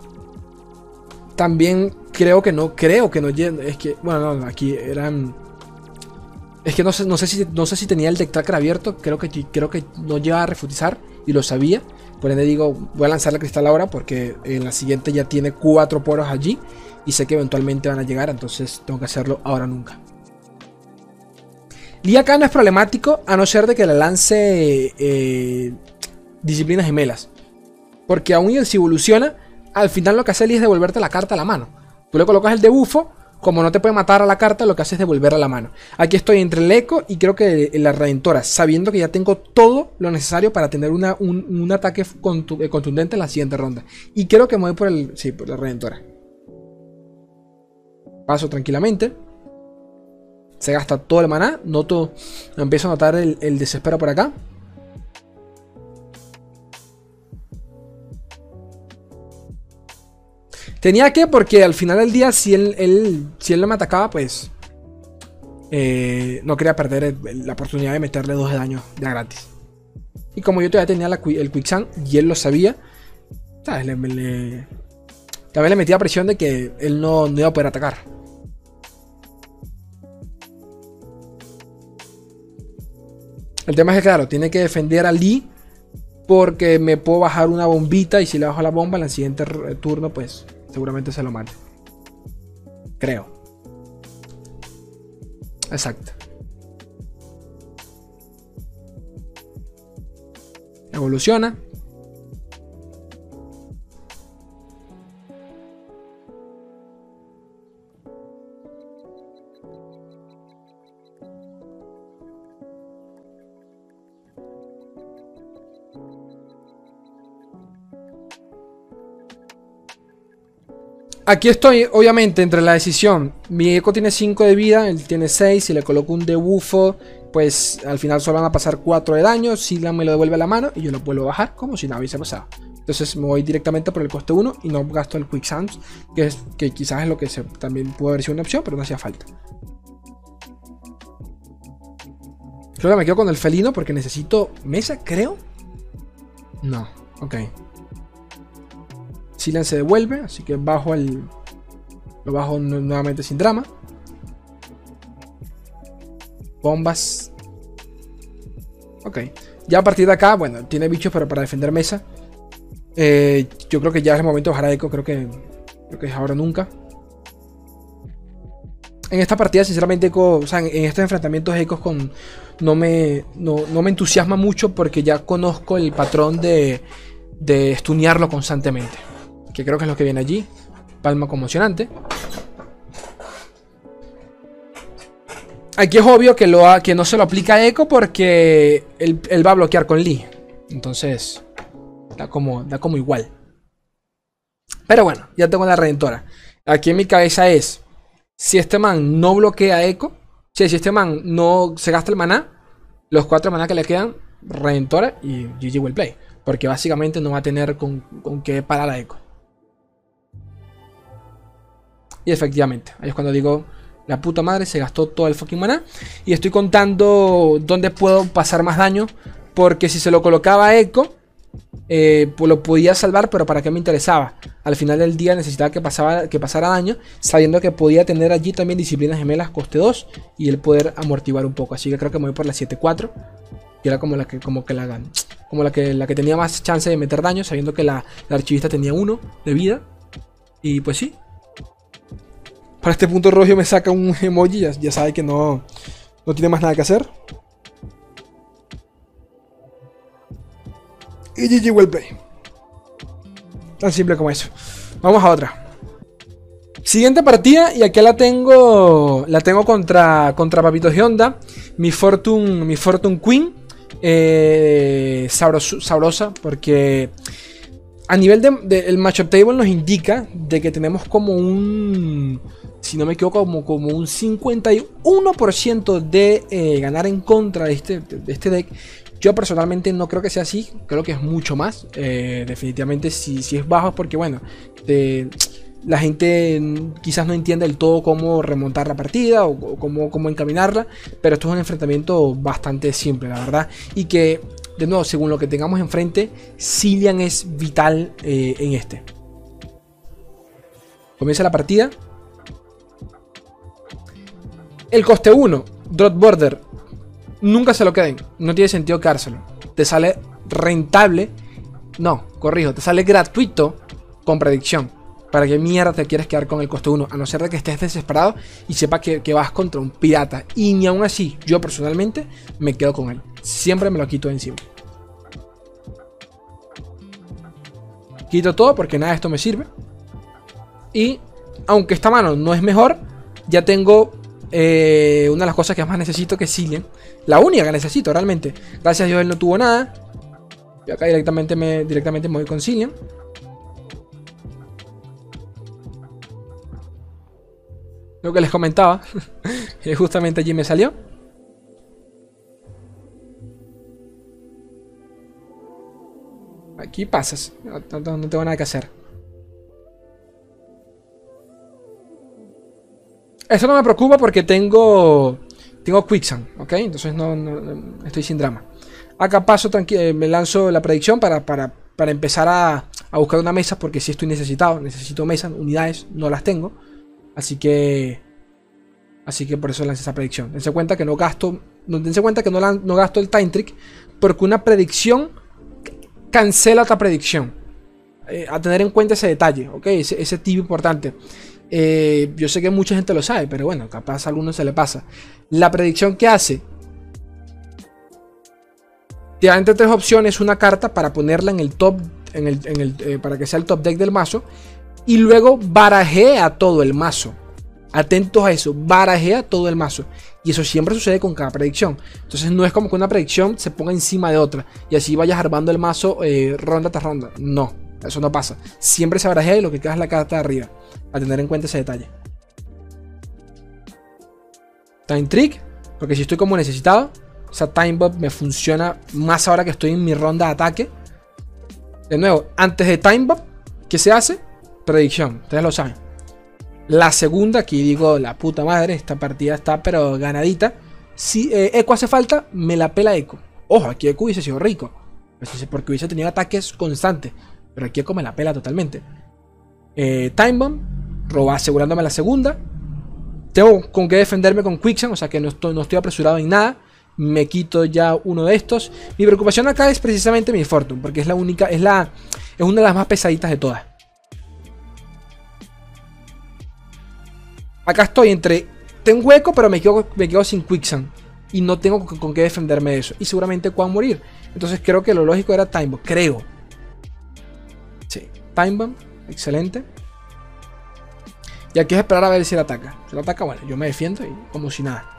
También creo que no, creo que no Es que, bueno, no, aquí eran. Es que no sé, no sé, si, tenía el deck tracker abierto. Creo que, creo que no lleva a refutizar y lo sabía. Por ende digo, voy a lanzar el cristal ahora porque en la siguiente ya tiene cuatro poros allí. Y sé que eventualmente van a llegar, entonces tengo que hacerlo ahora nunca. Lee acá no es problemático a no ser de que le lance eh, disciplinas gemelas. Porque aún si evoluciona, al final lo que hace Lee es devolverte la carta a la mano. Tú le colocas el debufo, como no te puede matar a la carta, lo que hace es devolverla a la mano. Aquí estoy entre el eco y creo que la redentora, sabiendo que ya tengo todo lo necesario para tener una, un, ataque eh, contundente en la siguiente ronda. Y creo que me voy por el. Sí, por la redentora. Paso tranquilamente. Se gasta todo el maná. Noto. Empiezo a notar el, desespero por acá. Tenía que, porque al final del día, si él, si él no me atacaba, pues. Eh, no quería perder la oportunidad de meterle dos de daño ya gratis. Y como yo todavía tenía el Quicksand y él lo sabía, ¿sabes? Le, le, también le metía presión de que él no, no iba a poder atacar. El tema es que, claro, tiene que defender a Lee porque me puedo bajar una bombita y si le bajo la bomba en el siguiente turno, pues seguramente se lo mate. Creo. Exacto. Evoluciona. Aquí estoy, obviamente, entre la decisión. Mi eco tiene 5 de vida, él tiene 6. Si le coloco un debufo, pues al final solo van a pasar 4 de daño. Sila me lo devuelve a la mano y yo lo vuelvo a bajar como si nada hubiese pasado. Entonces me voy directamente por el coste 1 y no gasto el Quick Sounds, que, es, que quizás es lo que se, también pudo haber sido una opción, pero no hacía falta. Creo que me quedo con el felino porque necesito mesa, creo. No, ok. Silen se devuelve, así que bajo el. Lo bajo nuevamente sin drama. Bombas. Ok. Ya a partir de acá, bueno, tiene bichos, pero para defender mesa. Eh, yo creo que ya es el momento de bajar a Echo. Creo que, creo que es ahora nunca. En esta partida, sinceramente, Echo, o sea, en, estos enfrentamientos Ecos con, no, me, no, no, me entusiasma mucho porque ya conozco el patrón de, de stunearlo constantemente. Que creo que es lo que viene allí. Palma conmocionante. Aquí es obvio que, lo que no se lo aplica a Echo porque él, va a bloquear con Lee. Entonces, da como, da como igual. Pero bueno, ya tengo la redentora. Aquí en mi cabeza es, si este man no bloquea Echo, si este man no se gasta el maná, los cuatro maná que le quedan, redentora y GG will play. Porque básicamente no va a tener con, con qué parar a Echo. Y efectivamente, ahí es cuando digo, la puta madre se gastó todo el fucking maná. Y estoy contando dónde puedo pasar más daño. Porque si se lo colocaba a Echo, eh, pues lo podía salvar, pero ¿para qué me interesaba? Al final del día necesitaba que, pasaba, que pasara daño, sabiendo que podía tener allí también disciplinas gemelas coste 2 y el poder amortiguar un poco. Así que creo que me voy por la 7-4. Que era como la que, como que la, como la que, la que tenía más chance de meter daño, sabiendo que la, la archivista tenía 1 de vida. Y pues sí, para este punto Rogio me saca un emoji, ya, sabe que no, no tiene más nada que hacer. Y GG well play. Tan simple como eso. Vamos a otra. Siguiente partida, y aquí la tengo. La tengo contra, contra Papito Honda. Mi Fortune, mi Fortune Queen. Eh, sabrosa, porque a nivel del de, el matchup table nos indica de que tenemos como un si no me equivoco, como, como un 51% de eh, ganar en contra de este, de este deck. Yo personalmente no creo que sea así, creo que es mucho más. Eh, definitivamente si, si, es bajo es porque, bueno, la gente quizás no entiende del todo cómo remontar la partida o, cómo, cómo encaminarla, pero esto es un enfrentamiento bastante simple, la verdad. Y que, de nuevo, según lo que tengamos enfrente, Cillian es vital eh, en este. Comienza la partida. El coste 1, Drop Border, nunca se lo queden. No tiene sentido quedárselo. Te sale rentable. No, corrijo, te sale gratuito con predicción. ¿Para qué mierda te quieres quedar con el coste 1? A no ser de que estés desesperado y sepas que, vas contra un pirata. Y ni aún así, yo personalmente me quedo con él. Siempre me lo quito encima. Quito todo porque nada de esto me sirve. Y aunque esta mano no es mejor, ya tengo eh, una de las cosas que más necesito que es La única que necesito realmente. Gracias a Dios él no tuvo nada. Y acá directamente me, directamente me voy con Cillian. Lo que les comentaba. <laughs> justamente allí me salió. Aquí pasas. no tengo nada que hacer. Eso no me preocupa porque tengo tengo Quicksand, ¿ok? Entonces no, estoy sin drama. Acá paso tranquilo, eh, me lanzo la predicción para, para, empezar a, buscar una mesa porque si estoy necesitado, necesito mesas, unidades, no las tengo. Así que así que por eso lancé esa predicción. Dense cuenta que no gasto, dense cuenta que no, no gasto el time trick porque una predicción cancela otra predicción. Eh, a tener en cuenta ese detalle, ¿ok? Ese, ese tip importante. Eh, yo sé que mucha gente lo sabe, pero bueno, capaz a algunos se le pasa. La predicción que hace te entre tres opciones una carta para ponerla en el top, en el, eh, para que sea el top deck del mazo. Y luego barajea todo el mazo. Atentos a eso, barajea todo el mazo. Y eso siempre sucede con cada predicción. Entonces no es como que una predicción se ponga encima de otra. Y así vayas armando el mazo eh, ronda tras ronda. No, eso no pasa. Siempre se barajea y lo que queda es la carta de arriba a tener en cuenta ese detalle. Time Trick, porque si estoy como necesitado, esa Time Bomb me funciona más ahora que estoy en mi ronda de ataque. De nuevo, antes de Time Bomb, ¿qué se hace? Predicción, ustedes lo saben. La segunda, aquí digo, la puta madre, esta partida está pero ganadita. Si eh, Eco hace falta, me la pela Eco. Ojo, aquí Eco hubiese sido rico. Porque hubiese tenido ataques constantes. Pero aquí Eco me la pela totalmente. Eh, Time Bomb, roba asegurándome la segunda. Tengo con qué defenderme con Quicksand, o sea que no estoy, apresurado en nada. Me quito ya uno de estos. Mi preocupación acá es precisamente mi Fortune, porque es la única, es la, es una de las más pesaditas de todas. Acá estoy entre, tengo hueco, pero me quedo, sin Quicksand. Y no tengo con, qué defenderme de eso. Y seguramente puedan morir. Entonces creo que lo lógico era Time Bomb. Creo. Time Bomb Excelente. Y aquí es esperar a ver si él ataca. Si él ataca, bueno, yo me defiendo y como si nada.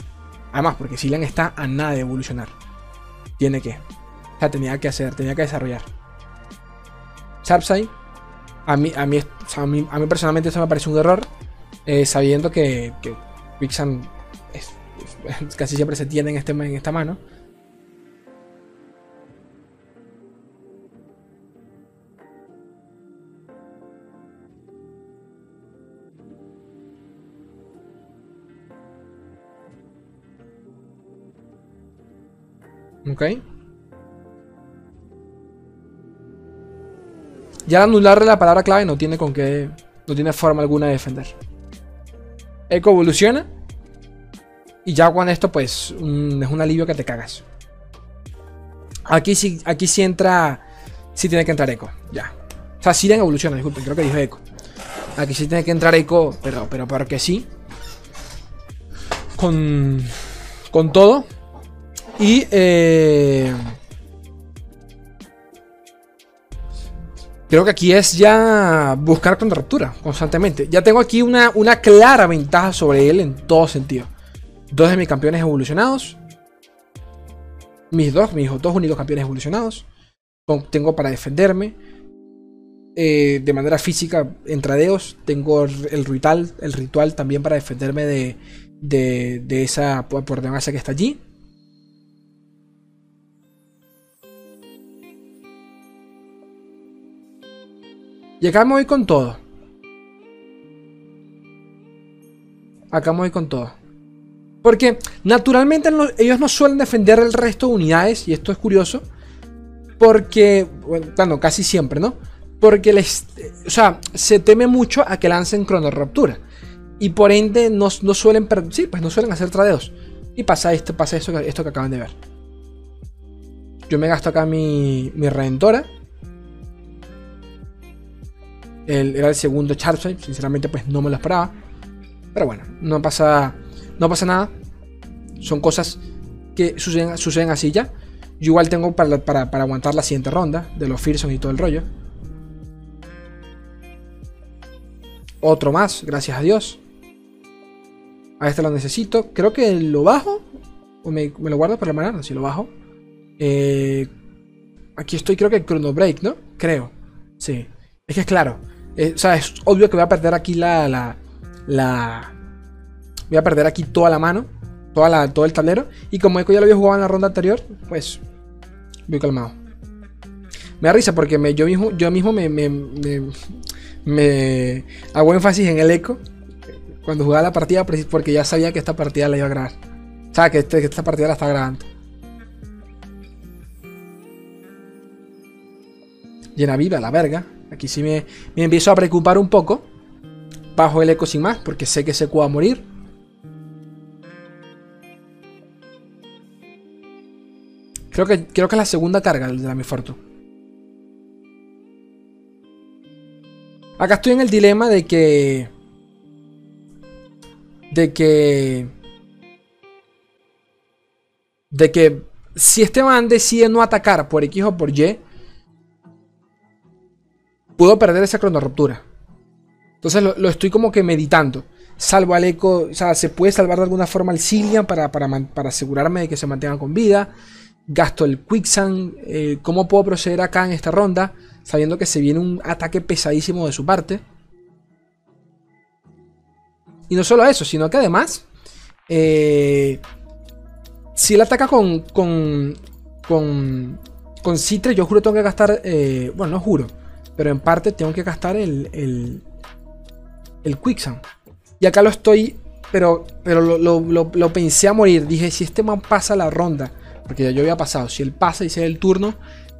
Además, porque Silian está a nada de evolucionar. Tiene que. O sea, tenía que hacer, tenía que desarrollar. Sharpside. A mí, a mí, a mí, personalmente eso me parece un error. Eh, sabiendo que, que <laughs> casi siempre se tiene en, este, en esta mano. Ok. Ya al anularle la palabra clave no tiene con qué. No tiene forma alguna de defender. Eco evoluciona. Y ya con esto, pues, es un alivio que te cagas. Aquí sí, aquí sí entra. Sí tiene que entrar eco. Ya. O sea, Siren evoluciona, disculpen, creo que dijo eco. Aquí sí tiene que entrar eco, pero, pero porque sí. Con. Con todo. Y eh, creo que aquí es ya buscar contraruptura constantemente. Ya tengo aquí una, una clara ventaja sobre él en todo sentido. Dos de mis campeones evolucionados. Mis dos, mis dos únicos campeones evolucionados. Tengo para defenderme. Eh, de manera física, en tradeos. Tengo el ritual, el ritual también para defenderme de, de, de esa por que está allí. Y acá me voy con todo. Acá voy con todo. Porque naturalmente ellos no suelen defender el resto de unidades, y esto es curioso. Porque, bueno, casi siempre, ¿no? Porque les, o sea, se teme mucho a que lancen cronorruptura. Y por ende no, suelen, sí, pues no suelen hacer tradeos. Y pasa esto, pasa esto, esto que acaban de ver. Yo me gasto acá mi, mi redentora era el segundo Charizard. Sinceramente, pues no me lo esperaba. Pero bueno, no pasa, no pasa nada. Son cosas que suceden, suceden así ya. Yo igual tengo para, para, aguantar la siguiente ronda de los Fearsons y todo el rollo. Otro más, gracias a Dios. A este lo necesito. Creo que lo bajo. O me, lo guardo para la manera. Si lo bajo. Eh, aquí estoy, creo que Chrono Break, ¿no? Creo. Sí. Es que es claro. Eh, o sea, es obvio que voy a perder aquí la, la, la, Voy a perder aquí toda la mano. Toda la, todo el tablero. Y como Eco ya lo había jugado en la ronda anterior, pues... Voy calmado. Me da risa porque me, yo mismo, yo mismo me, me, me, hago énfasis en el eco cuando jugaba la partida porque ya sabía que esta partida la iba a grabar. O sea, que, este, que esta partida la está grabando. Llena viva, la verga. Aquí sí me, empiezo a preocupar un poco. Bajo el eco sin más, porque sé que se va a morir. Creo que, creo que es la segunda carga de la Mi Acá estoy en el dilema de que. De que. De que si este man decide no atacar por X o por Y, pudo perder esa cronorruptura. Entonces lo, estoy como que meditando. Salvo al eco, o sea, se puede salvar de alguna forma al Cillian para, para, asegurarme de que se mantenga con vida. Gasto el Quicksand. Eh, ¿Cómo puedo proceder acá en esta ronda? Sabiendo que se viene un ataque pesadísimo de su parte. Y no solo eso, sino que además. Eh, si él ataca con. con. con. con Citre, yo juro tengo que gastar. Eh, bueno, no juro. Pero en parte tengo que gastar el, el, el Quicksand. Y acá lo estoy, pero, pero lo, pensé a morir. Dije, si este man pasa la ronda, porque ya yo había pasado, si él pasa y se el turno,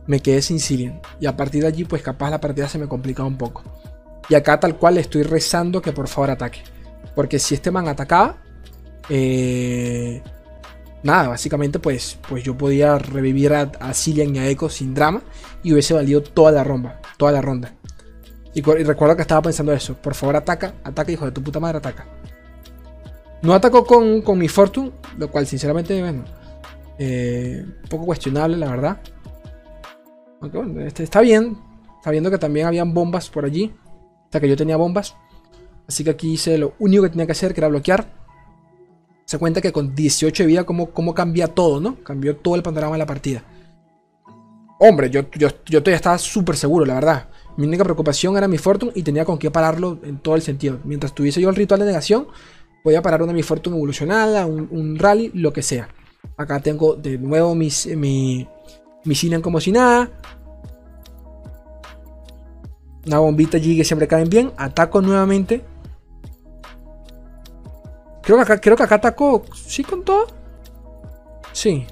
me quedé sin Cillian. Y a partir de allí, pues capaz la partida se me complicaba un poco. Y acá tal cual le estoy rezando que por favor ataque. Porque si este man atacaba, eh, nada, básicamente pues, pues yo podía revivir a, a y a Echo sin drama y hubiese valido toda la ronda, toda la ronda. Y, recuerdo que estaba pensando eso, por favor ataca, ataca hijo de tu puta madre, ataca. No atacó con, con mi Fortune, lo cual sinceramente, bueno, eh, un poco cuestionable la verdad. Aunque bueno, este, está bien, sabiendo que también habían bombas por allí. sea que yo tenía bombas. Así que aquí hice lo único que tenía que hacer, que era bloquear. Se cuenta que con 18 de vida, cómo, cómo cambia todo, ¿no? Cambió todo el panorama de la partida. Hombre, yo, yo, yo todavía estaba súper seguro, la verdad. Mi única preocupación era mi Fortune y tenía con qué pararlo en todo el sentido. Mientras tuviese yo el ritual de negación, podía parar una mi Fortune evolucionada, un, rally, lo que sea. Acá tengo de nuevo mis, mi, mi como si nada. Una bombita allí que siempre caen bien. Ataco nuevamente. Creo que acá, creo que acá ataco. ¿Sí con todo? Sí.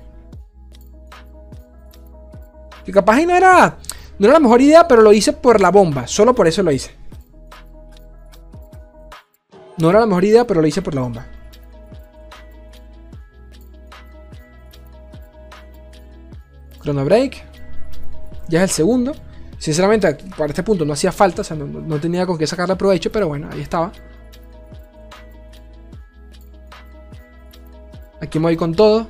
Que capaz y no era. No era la mejor idea, pero lo hice por la bomba. Solo por eso lo hice. No era la mejor idea, pero lo hice por la bomba. Chrono Break. Ya es el segundo. Sinceramente, para este punto no hacía falta. O sea, no, tenía con qué sacarle provecho, pero bueno, ahí estaba. Aquí me voy con todo.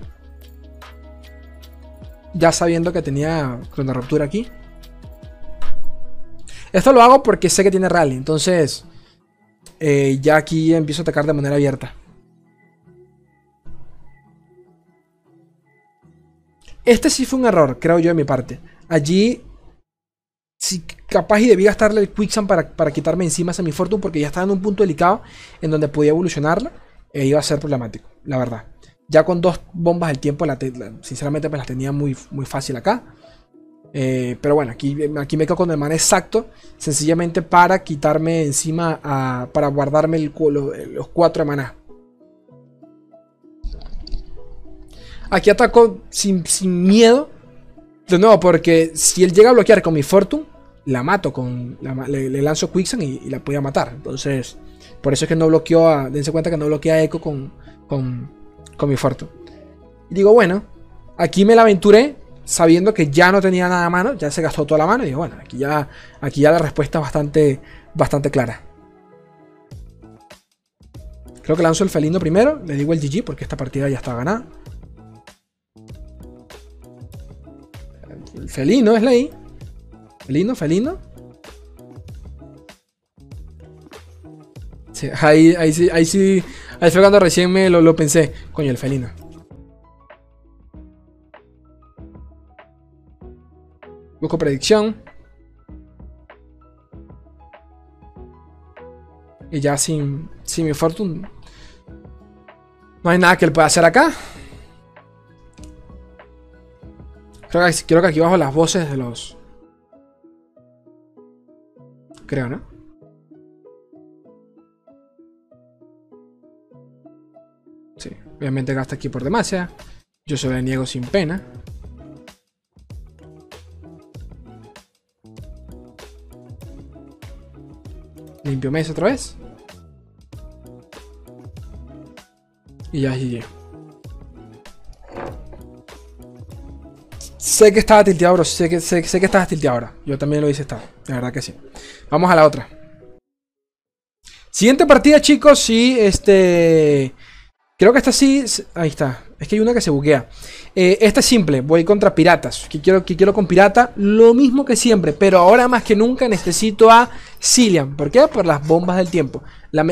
Ya sabiendo que tenía Ruptura aquí. Esto lo hago porque sé que tiene rally. Entonces, eh, ya aquí empiezo a atacar de manera abierta. Este sí fue un error, creo yo, de mi parte. Allí, si capaz y debía gastarle el Quicksand para, para quitarme encima a mi Fortune porque ya estaba en un punto delicado en donde podía evolucionarla e iba a ser problemático, la verdad. Ya con dos bombas el tiempo, sinceramente me las tenía muy, muy fácil acá. Eh, pero bueno, aquí, aquí me quedo con el man exacto. Sencillamente para quitarme encima. para guardarme los cuatro de maná. Aquí ataco sin, miedo. De nuevo, porque si él llega a bloquear con mi Fortune, la mato con. le, lanzo Quicksand y, la podía matar. Entonces, por eso es que no bloqueó a. Dense cuenta que no bloquea a Echo con, con, con mi Fortune. Y digo, bueno, aquí me la aventuré sabiendo que ya no tenía nada a mano, ya se gastó toda la mano y digo, bueno, aquí ya, aquí ya la respuesta es bastante, bastante clara. Creo que lanzo el felino primero, le digo el GG porque esta partida ya está ganada. El felino es ley. Felino, felino. Sí, ahí, ahí sí, ahí sí, ahí fue cuando recién me lo, pensé. Coño, el felino. Busco predicción. Y ya sin, sin mi fortune. No hay nada que él pueda hacer acá. Creo que, creo que aquí bajo las voces de los... Creo, ¿no? Obviamente gasta aquí por demasiado. Yo se lo niego sin pena. Limpio mesa otra vez. Y ya GG. Sé que estaba tilteado, bro. Sé que, sé, que estabas tilteado ahora. Yo también lo hice estar. La verdad que sí. Vamos a la otra. Siguiente partida, chicos. Sí, este. Creo que esta sí. Ahí está. Es que hay una que se buquea. Eh, esta es simple. Voy contra piratas. Que quiero, que quiero con pirata. Lo mismo que siempre. Pero ahora más que nunca necesito a Cillian. ¿Por qué? Por las bombas del tiempo. La,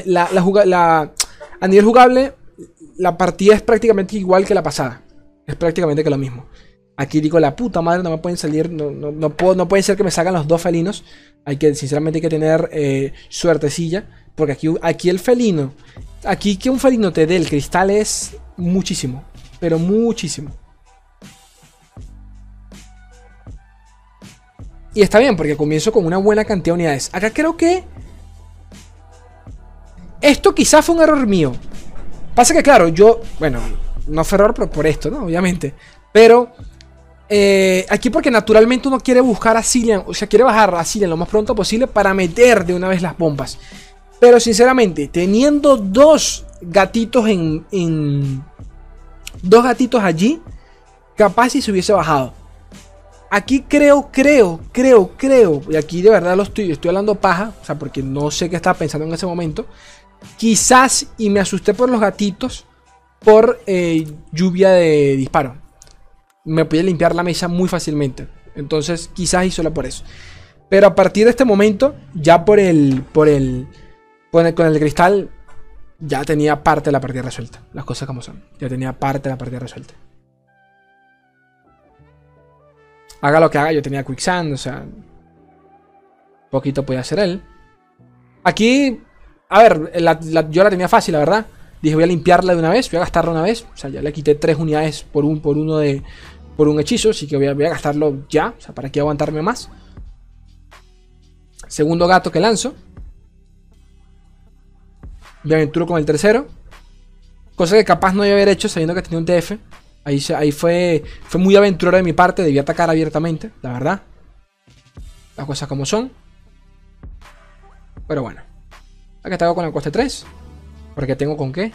a nivel jugable, la partida es prácticamente igual que la pasada. Es prácticamente que lo mismo. Aquí digo, la puta madre, no me pueden salir. No, no, puedo, no puede ser que me salgan los dos felinos. Hay que, sinceramente, hay que tener eh, suertecilla. Porque aquí, aquí el felino. Aquí que un felino te dé el cristal es muchísimo pero muchísimo. Y está bien, porque comienzo con una buena cantidad de unidades. Acá creo que... Esto quizás fue un error mío. Pasa que, claro, yo... Bueno, no fue error por esto, ¿no? Obviamente. Pero... Eh, aquí porque naturalmente uno quiere buscar a Cillian. O sea, quiere bajar a Cillian lo más pronto posible para meter de una vez las bombas. Pero sinceramente, teniendo dos gatitos en, en, dos gatitos allí, capaz si se hubiese bajado. Aquí creo, creo, creo, creo, y aquí de verdad lo estoy, estoy hablando paja, o sea, porque no sé qué estaba pensando en ese momento. Quizás, y me asusté por los gatitos, por eh, lluvia de disparo. Me podía limpiar la mesa muy fácilmente. Entonces, quizás hizo por eso. Pero a partir de este momento, ya por el. por el. Con el, con el cristal, ya tenía parte de la partida resuelta. Las cosas como son. Ya tenía parte de la partida resuelta. Haga lo que haga, yo tenía Quicksand, o sea. Poquito podía hacer él. Aquí, a ver, yo la tenía fácil, la verdad. Dije, voy a limpiarla de una vez, voy a gastarla una vez. O sea, ya le quité tres unidades por, un, por uno de. por un hechizo, así que voy a, gastarlo ya. O sea, para que aguantarme más. Segundo gato que lanzo. Me aventuro con el tercero. Cosa que capaz no iba a haber hecho sabiendo que tenía un TF. Ahí, ahí fue, fue muy aventurero de mi parte. Debí atacar abiertamente, la verdad. Las cosas como son. Pero bueno. Acá estaba con el coste 3. Porque tengo con qué.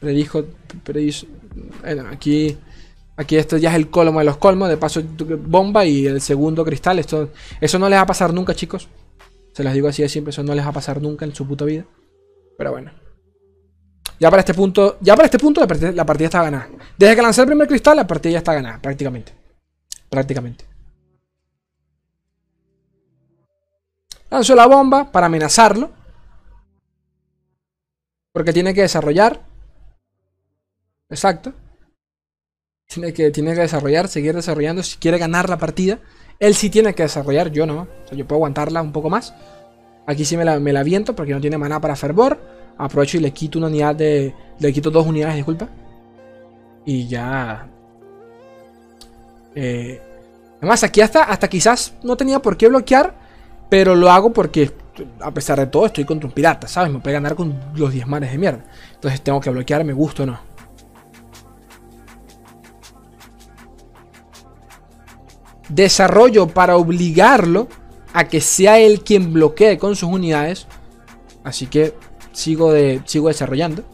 Predijo. Predijo. Bueno, aquí. Aquí esto ya es el colmo de los colmos. De paso, bomba y el segundo cristal. Esto, eso no les va a pasar nunca, chicos. Se las digo así de siempre. Eso no les va a pasar nunca en su puta vida. Pero bueno. Ya para este punto. Ya para este punto la partida, está ganada. Desde que lancé el primer cristal, la partida ya está ganada. Prácticamente. Prácticamente. Lanzo la bomba para amenazarlo. Porque tiene que desarrollar. Exacto. Tiene que, tiene que desarrollar, seguir desarrollando si quiere ganar la partida. Él sí tiene que desarrollar, yo no. O sea, yo puedo aguantarla un poco más. Aquí sí me la, me la viento porque no tiene maná para fervor. Aprovecho y le quito una unidad de... Le quito dos unidades, disculpa. Y ya... Eh, además, aquí hasta, hasta quizás no tenía por qué bloquear. Pero lo hago porque, a pesar de todo, estoy contra un pirata, ¿sabes? Me puede ganar con los 10 manes de mierda. Entonces tengo que bloquear, me gusta o no. Desarrollo para obligarlo a que sea él quien bloquee con sus unidades. Así que sigo, de, sigo desarrollando.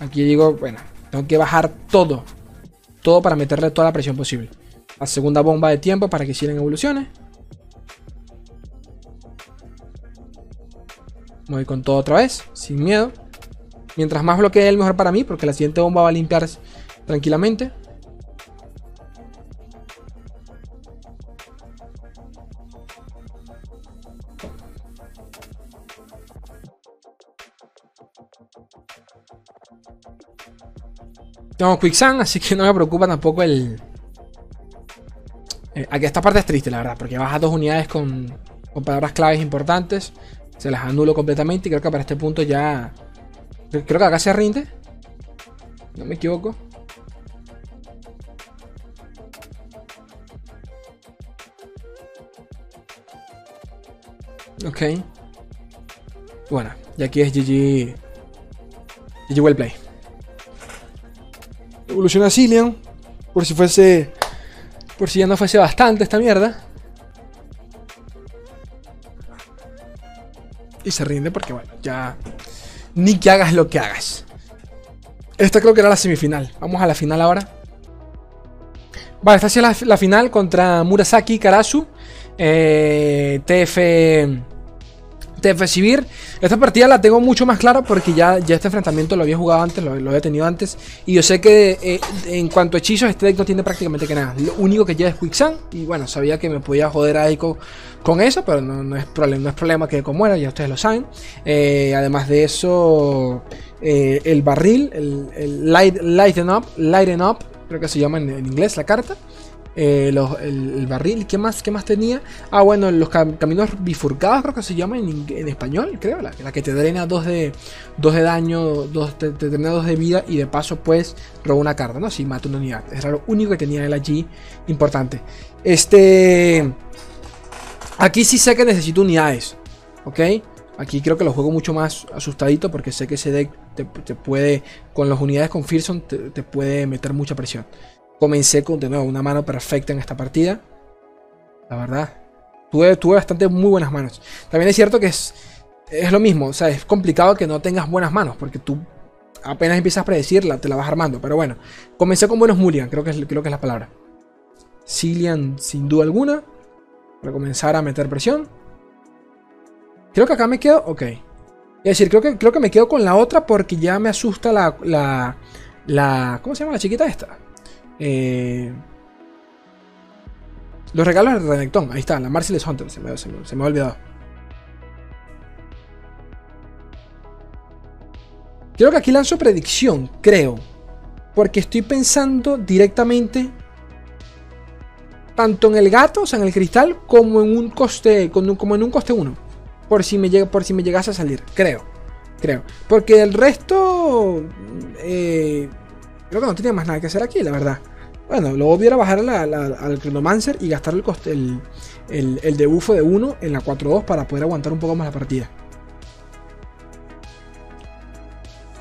Aquí digo, bueno, tengo que bajar todo. Todo para meterle toda la presión posible. La segunda bomba de tiempo para que hicieran evoluciones. Voy con todo otra vez, sin miedo. Mientras más bloquee él, mejor para mí, porque la siguiente bomba va a limpiar tranquilamente. Tengo Quicksand, así que no me preocupa tampoco el... Eh, aquí esta parte es triste, la verdad, porque baja dos unidades con, con palabras claves importantes. Se las anulo completamente y creo que para este punto ya Creo que acá se rinde. No me equivoco. Ok. Bueno, y aquí es GG. GG Well Play. Evoluciona Cillian. Por si fuese. Por si ya no fuese bastante esta mierda. Y se rinde porque, bueno, ya ni que hagas lo que hagas. Esta creo que era la semifinal. Vamos a la final ahora. Vale, esta es la, final contra Murasaki Karasu. Eh, TF. TF Civir. Esta partida la tengo mucho más clara porque ya, ya este enfrentamiento lo había jugado antes, lo, había tenido antes. Y yo sé que eh, en cuanto a hechizos, este deck no tiene prácticamente que nada. Lo único que lleva es Quicksand. Y bueno, sabía que me podía joder a Eiko con eso, pero no, es, problema, no es problema que como era, ya ustedes lo saben. Eh, además de eso, eh, el barril, el, light, lighten up, lighten up, creo que se llama en inglés la carta. Eh, el, barril, ¿qué más, ¿qué más tenía? Ah, bueno, los caminos bifurcados creo que se llama en, español, creo, la, que te drena 2 de, dos de daño, dos, te, drena 2 de vida y de paso pues roba una carta, ¿no? Si mata una unidad. Era lo único que tenía él allí importante. Este... Aquí sí sé que necesito unidades, ¿ok? Aquí creo que lo juego mucho más asustadito porque sé que ese deck te, puede, con las unidades con Fearson, te puede meter mucha presión. Comencé con de nuevo una mano perfecta en esta partida. La verdad. Tuve, tuve bastante muy buenas manos. También es cierto que es, es lo mismo. O sea, es complicado que no tengas buenas manos. Porque tú apenas empiezas a predecirla, te la vas armando. Pero bueno, comencé con buenos Mulligan, creo que es, creo que es la palabra. Cillian, sin duda alguna. Para comenzar a meter presión. Creo que acá me quedo. Ok. Es decir, creo que, creo que me quedo con la otra porque ya me asusta la. la, ¿Cómo se llama la chiquita esta? Eh, los regalos de Renekton. Ahí está, la Marcellus Hunter. Se me, se, me, se me ha olvidado. Creo que aquí lanzo predicción, creo. Porque estoy pensando directamente tanto en el gato, o sea, en el cristal, como en un coste, como en un coste 1. Por si me llega, por si me llegase a salir, creo. Creo. Porque el resto. Eh, creo que no tenía más nada que hacer aquí, la verdad. Bueno, lo obvio era bajar al Chronomancer y gastar el, coste, el, el, el debufo de 1 en la 4-2 para poder aguantar un poco más la partida.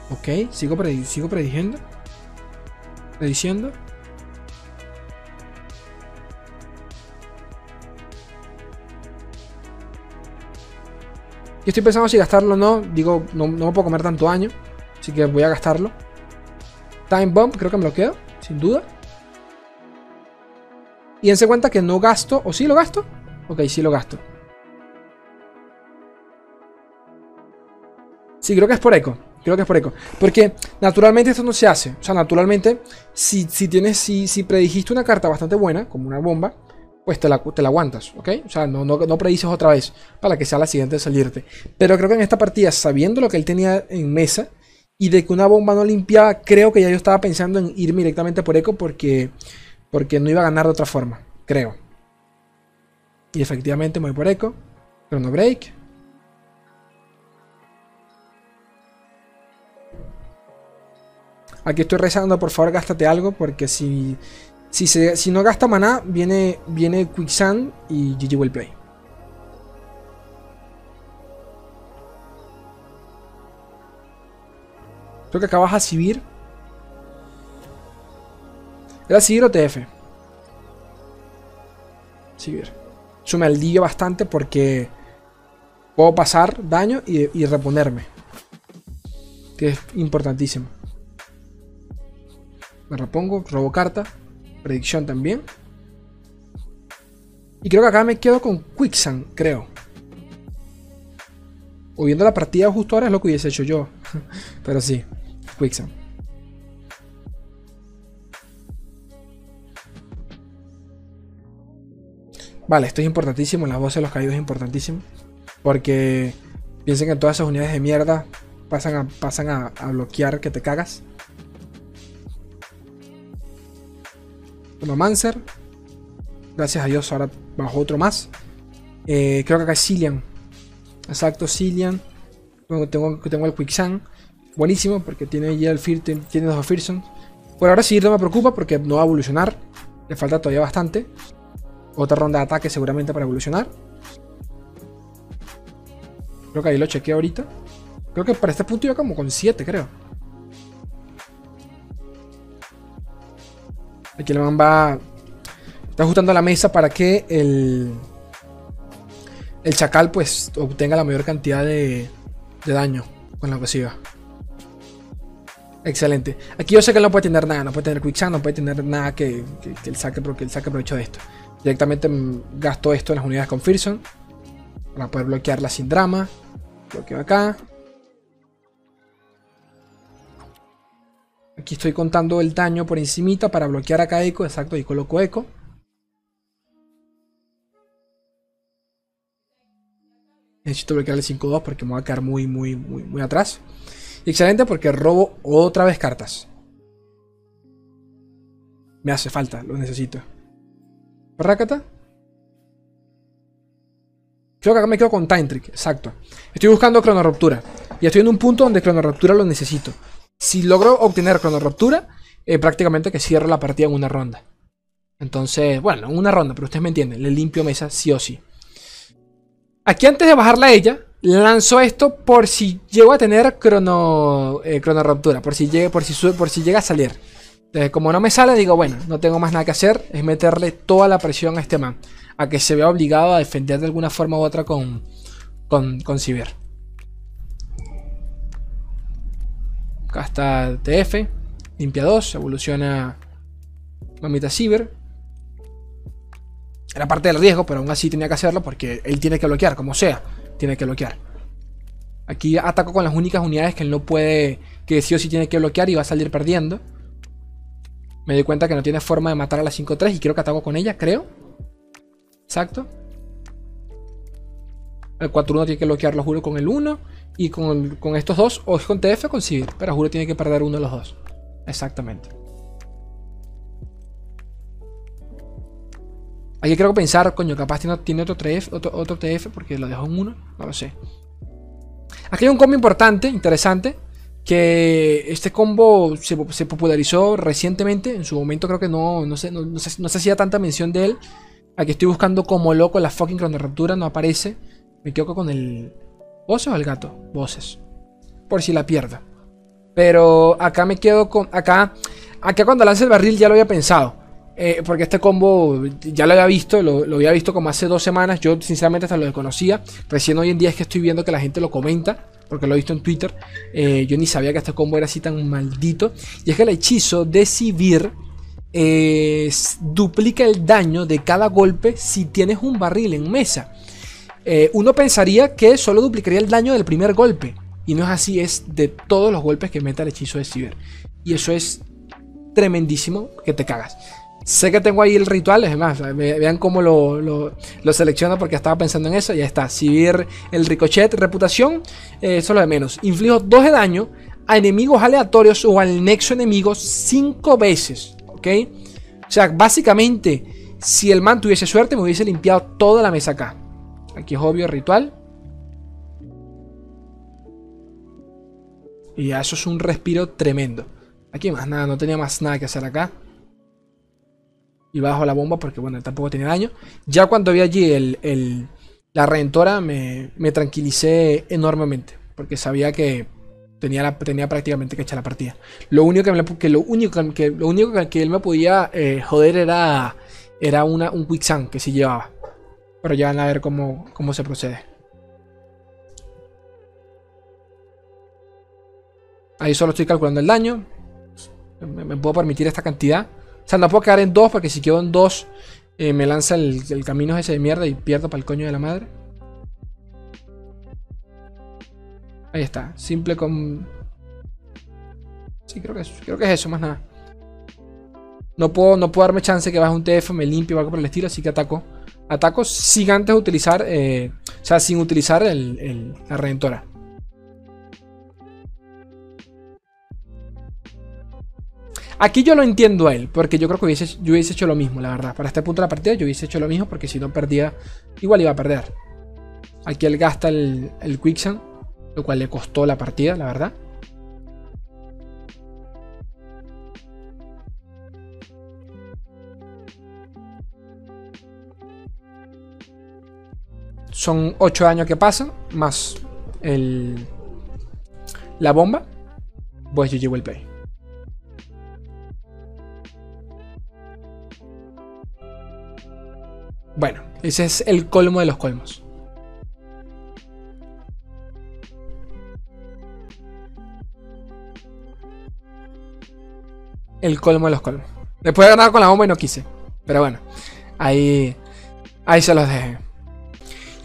Ok, sigo, sigo prediciendo. Prediciendo. Y estoy pensando si gastarlo o no. Digo, no, me puedo comer tanto daño. Así que voy a gastarlo. Time Bomb, creo que me lo quedo, sin duda. Y dense cuenta que no gasto. ¿O sí lo gasto? Ok, sí lo gasto. Sí, creo que es por eco. Creo que es por eco. Porque naturalmente esto no se hace. O sea, naturalmente, si, si tienes, si, si predijiste una carta bastante buena, como una bomba, pues te la, te la aguantas, ¿ok? O sea, no, no, no predices otra vez para que sea la siguiente de salirte. Pero creo que en esta partida, sabiendo lo que él tenía en mesa y de que una bomba no limpiaba, creo que ya yo estaba pensando en irme directamente por eco porque, porque no iba a ganar de otra forma, creo. Y efectivamente me voy por eco. Chrono Break. Aquí estoy rezando, por favor, gástate algo porque si si, no gasta maná, viene, viene Quicksand y GG Will Play. Creo que acabas a Sivir. ¿Era Sivir o TF? Sivir. Eso me alivia bastante porque puedo pasar daño y, y reponerme. Que es importantísimo. Me repongo, robo carta predicción también. Y creo que acá me quedo con Quicksand, creo. O viendo la partida justo ahora es lo que hubiese hecho yo. <laughs> Pero sí, Quicksand. Vale, esto es importantísimo. La voz de los caídos es importantísimo. Porque piensen que todas esas unidades de mierda pasan a, pasan a bloquear que te cagas. Mancer. Gracias a Dios ahora bajo otro más. Eh, creo que acá es Cillian. Exacto, Cillian. Tengo, tengo el Quicksand. Buenísimo porque tiene ya el Fear, tiene dos Fearsons. Por ahora sí no me preocupa porque no va a evolucionar. Le falta todavía bastante. Otra ronda de ataque seguramente para evolucionar. Creo que ahí lo chequeé ahorita. Creo que para este punto iba como con 7, creo. Aquí el man va. Está ajustando la mesa para que el. El chacal pues obtenga la mayor cantidad de, de daño con la agresiva. Excelente. Aquí yo sé que no puede tener nada, no puede tener quicksand, no puede tener nada que, que, que saque, que él saque provecho de esto. Directamente gasto esto en las unidades con Fearson. Para poder bloquearla sin drama. Bloqueo acá. Aquí estoy contando el daño por encimita para bloquear acá eco. Exacto, y coloco eco. Necesito bloquear el 5-2 porque me voy a quedar muy, muy, muy, muy atrás. excelente porque robo otra vez cartas. Me hace falta, lo necesito. Rácata. Creo que acá me quedo con Time Trick, exacto. Estoy buscando Cronoruptura. Y estoy en un punto donde Cronoruptura lo necesito. Si logro obtener cronoruptura, eh, prácticamente que cierro la partida en una ronda. Entonces, bueno, en una ronda, pero ustedes me entienden, le limpio mesa sí o sí. Aquí antes de bajarla a ella, lanzo esto por si llego a tener crono, eh, cronoruptura, por si, llegue, por, si por si llega a salir. Entonces, como no me sale, digo, bueno, no tengo más nada que hacer, es meterle toda la presión a este man, a que se vea obligado a defender de alguna forma u otra con, con, con Ciber. Está TF, limpia 2, evoluciona Mamita Ciber. Era parte del riesgo, pero aún así tenía que hacerlo porque él tiene que bloquear, como sea, tiene que bloquear. Aquí ataco con las únicas unidades que él no puede, que sí o sí tiene que bloquear y va a salir perdiendo. Me doy cuenta que no tiene forma de matar a la 5-3 y quiero que ataco con ella, creo. Exacto. El 4-1 tiene que bloquearlo, juro, con el 1. Y con, estos dos, o es con TF o con Civil. Pero juro tiene que perder uno de los dos. Exactamente. Aquí creo que pensar, coño, capaz tiene, tiene otro, TF, otro, TF porque lo dejó en 1. No lo sé. Aquí hay un combo importante, interesante. Que este combo se, popularizó recientemente. En su momento creo que no, no, se, no, se, hacía tanta mención de él. Aquí estoy buscando como loco la fucking raptura no aparece. Me quedo con el. ¿Voces o el gato? Voces. Por si la pierdo. Pero acá me quedo con. Acá. Acá cuando lance el barril ya lo había pensado. Eh, porque este combo ya lo había visto, lo, había visto como hace dos semanas. Yo sinceramente hasta lo desconocía. Recién hoy en día es que estoy viendo que la gente lo comenta. Porque lo he visto en Twitter. Eh, yo ni sabía que este combo era así tan maldito. Y es que el hechizo de Sivir eh, duplica el daño de cada golpe si tienes un barril en mesa. Eh, uno pensaría que solo duplicaría el daño del primer golpe. Y no es así, es de todos los golpes que meta el hechizo de Ciber. Y eso es tremendísimo que te cagas. Sé que tengo ahí el ritual, es más, vean cómo lo, selecciono porque estaba pensando en eso. Ya está, Sivir, el ricochet, reputación, eh, eso es lo de menos. Inflijo 2 de daño a enemigos aleatorios o al nexo enemigo 5 veces, ¿ok? O sea, básicamente, si el man tuviese suerte, me hubiese limpiado toda la mesa acá. Aquí es obvio ritual. Y eso es un respiro tremendo. Aquí más nada, no tenía más nada que hacer acá. Y bajo la bomba porque, bueno, tampoco tenía daño. Ya cuando vi allí el, la redentora me, me, tranquilicé enormemente. Porque sabía que tenía, tenía prácticamente que echar la partida. Lo único que, que lo único que, lo único que él me podía eh, joder era, era una, un quicksand que sí llevaba. Pero ya van a ver cómo, cómo se procede. Ahí solo estoy calculando el daño. Me, puedo permitir esta cantidad. O sea, no puedo quedar en dos porque si quedo en dos eh, me lanza el, camino ese de mierda y pierdo para el coño de la madre. Ahí está. Simple con... Sí, creo que, es, creo que es eso, más nada. No puedo, no puedo darme chance que baje un TF, me limpie o algo por el estilo, así que ataco. Ataco sin antes utilizar, eh, o sea, sin utilizar la redentora. Aquí yo lo entiendo a él, porque yo creo que hubiese, yo hubiese hecho lo mismo, la verdad. Para este punto de la partida yo hubiese hecho lo mismo, porque si no perdía, igual iba a perder. Aquí él gasta el, el Quicksand, lo cual le costó la partida, la verdad. Son 8 años que pasan, más el, la bomba. Pues llevo el play. Bueno, ese es el colmo de los colmos. El colmo de los colmos. Después de ganar con la bomba y no quise. Pero bueno, ahí, ahí se los dejé.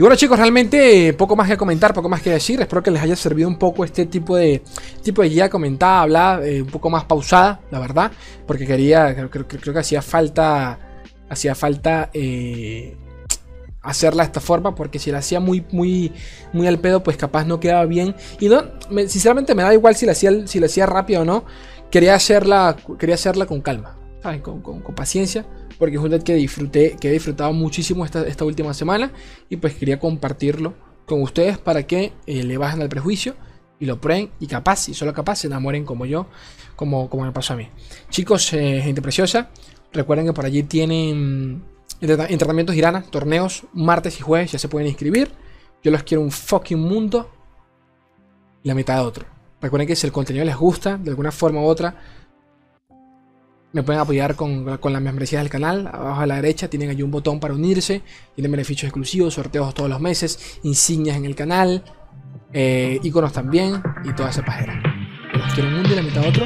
Y bueno chicos, realmente poco más que comentar, poco más que decir. Espero que les haya servido un poco este tipo de tipo de guía comentada, hablada, eh, un poco más pausada, la verdad. Porque quería, creo, creo, que hacía falta, hacía falta eh, hacerla de esta forma. Porque si la hacía muy, muy, muy al pedo, pues capaz no quedaba bien. Y no, sinceramente me da igual si la hacía, si hacía rápido o no. Quería hacerla, quería hacerla con calma, con, con paciencia porque es un deck que disfruté, que he disfrutado muchísimo esta, esta última semana y pues quería compartirlo con ustedes para que eh, le bajen al prejuicio y lo prueben y capaz, y solo capaz, se enamoren como yo, como, como me pasó a mí. Chicos, eh, gente preciosa, recuerden que por allí tienen entrenamientos Irana, torneos, martes y jueves, ya se pueden inscribir. Yo los quiero un fucking mundo y la mitad de otro. Recuerden que si el contenido les gusta, de alguna forma u otra, me pueden apoyar con, con las membresías del canal. Abajo a la derecha tienen allí un botón para unirse. Tienen beneficios exclusivos, sorteos todos los meses, insignias en el canal, eh, iconos también y toda esa pajera. Pero quiero un mundo y la mitad otro.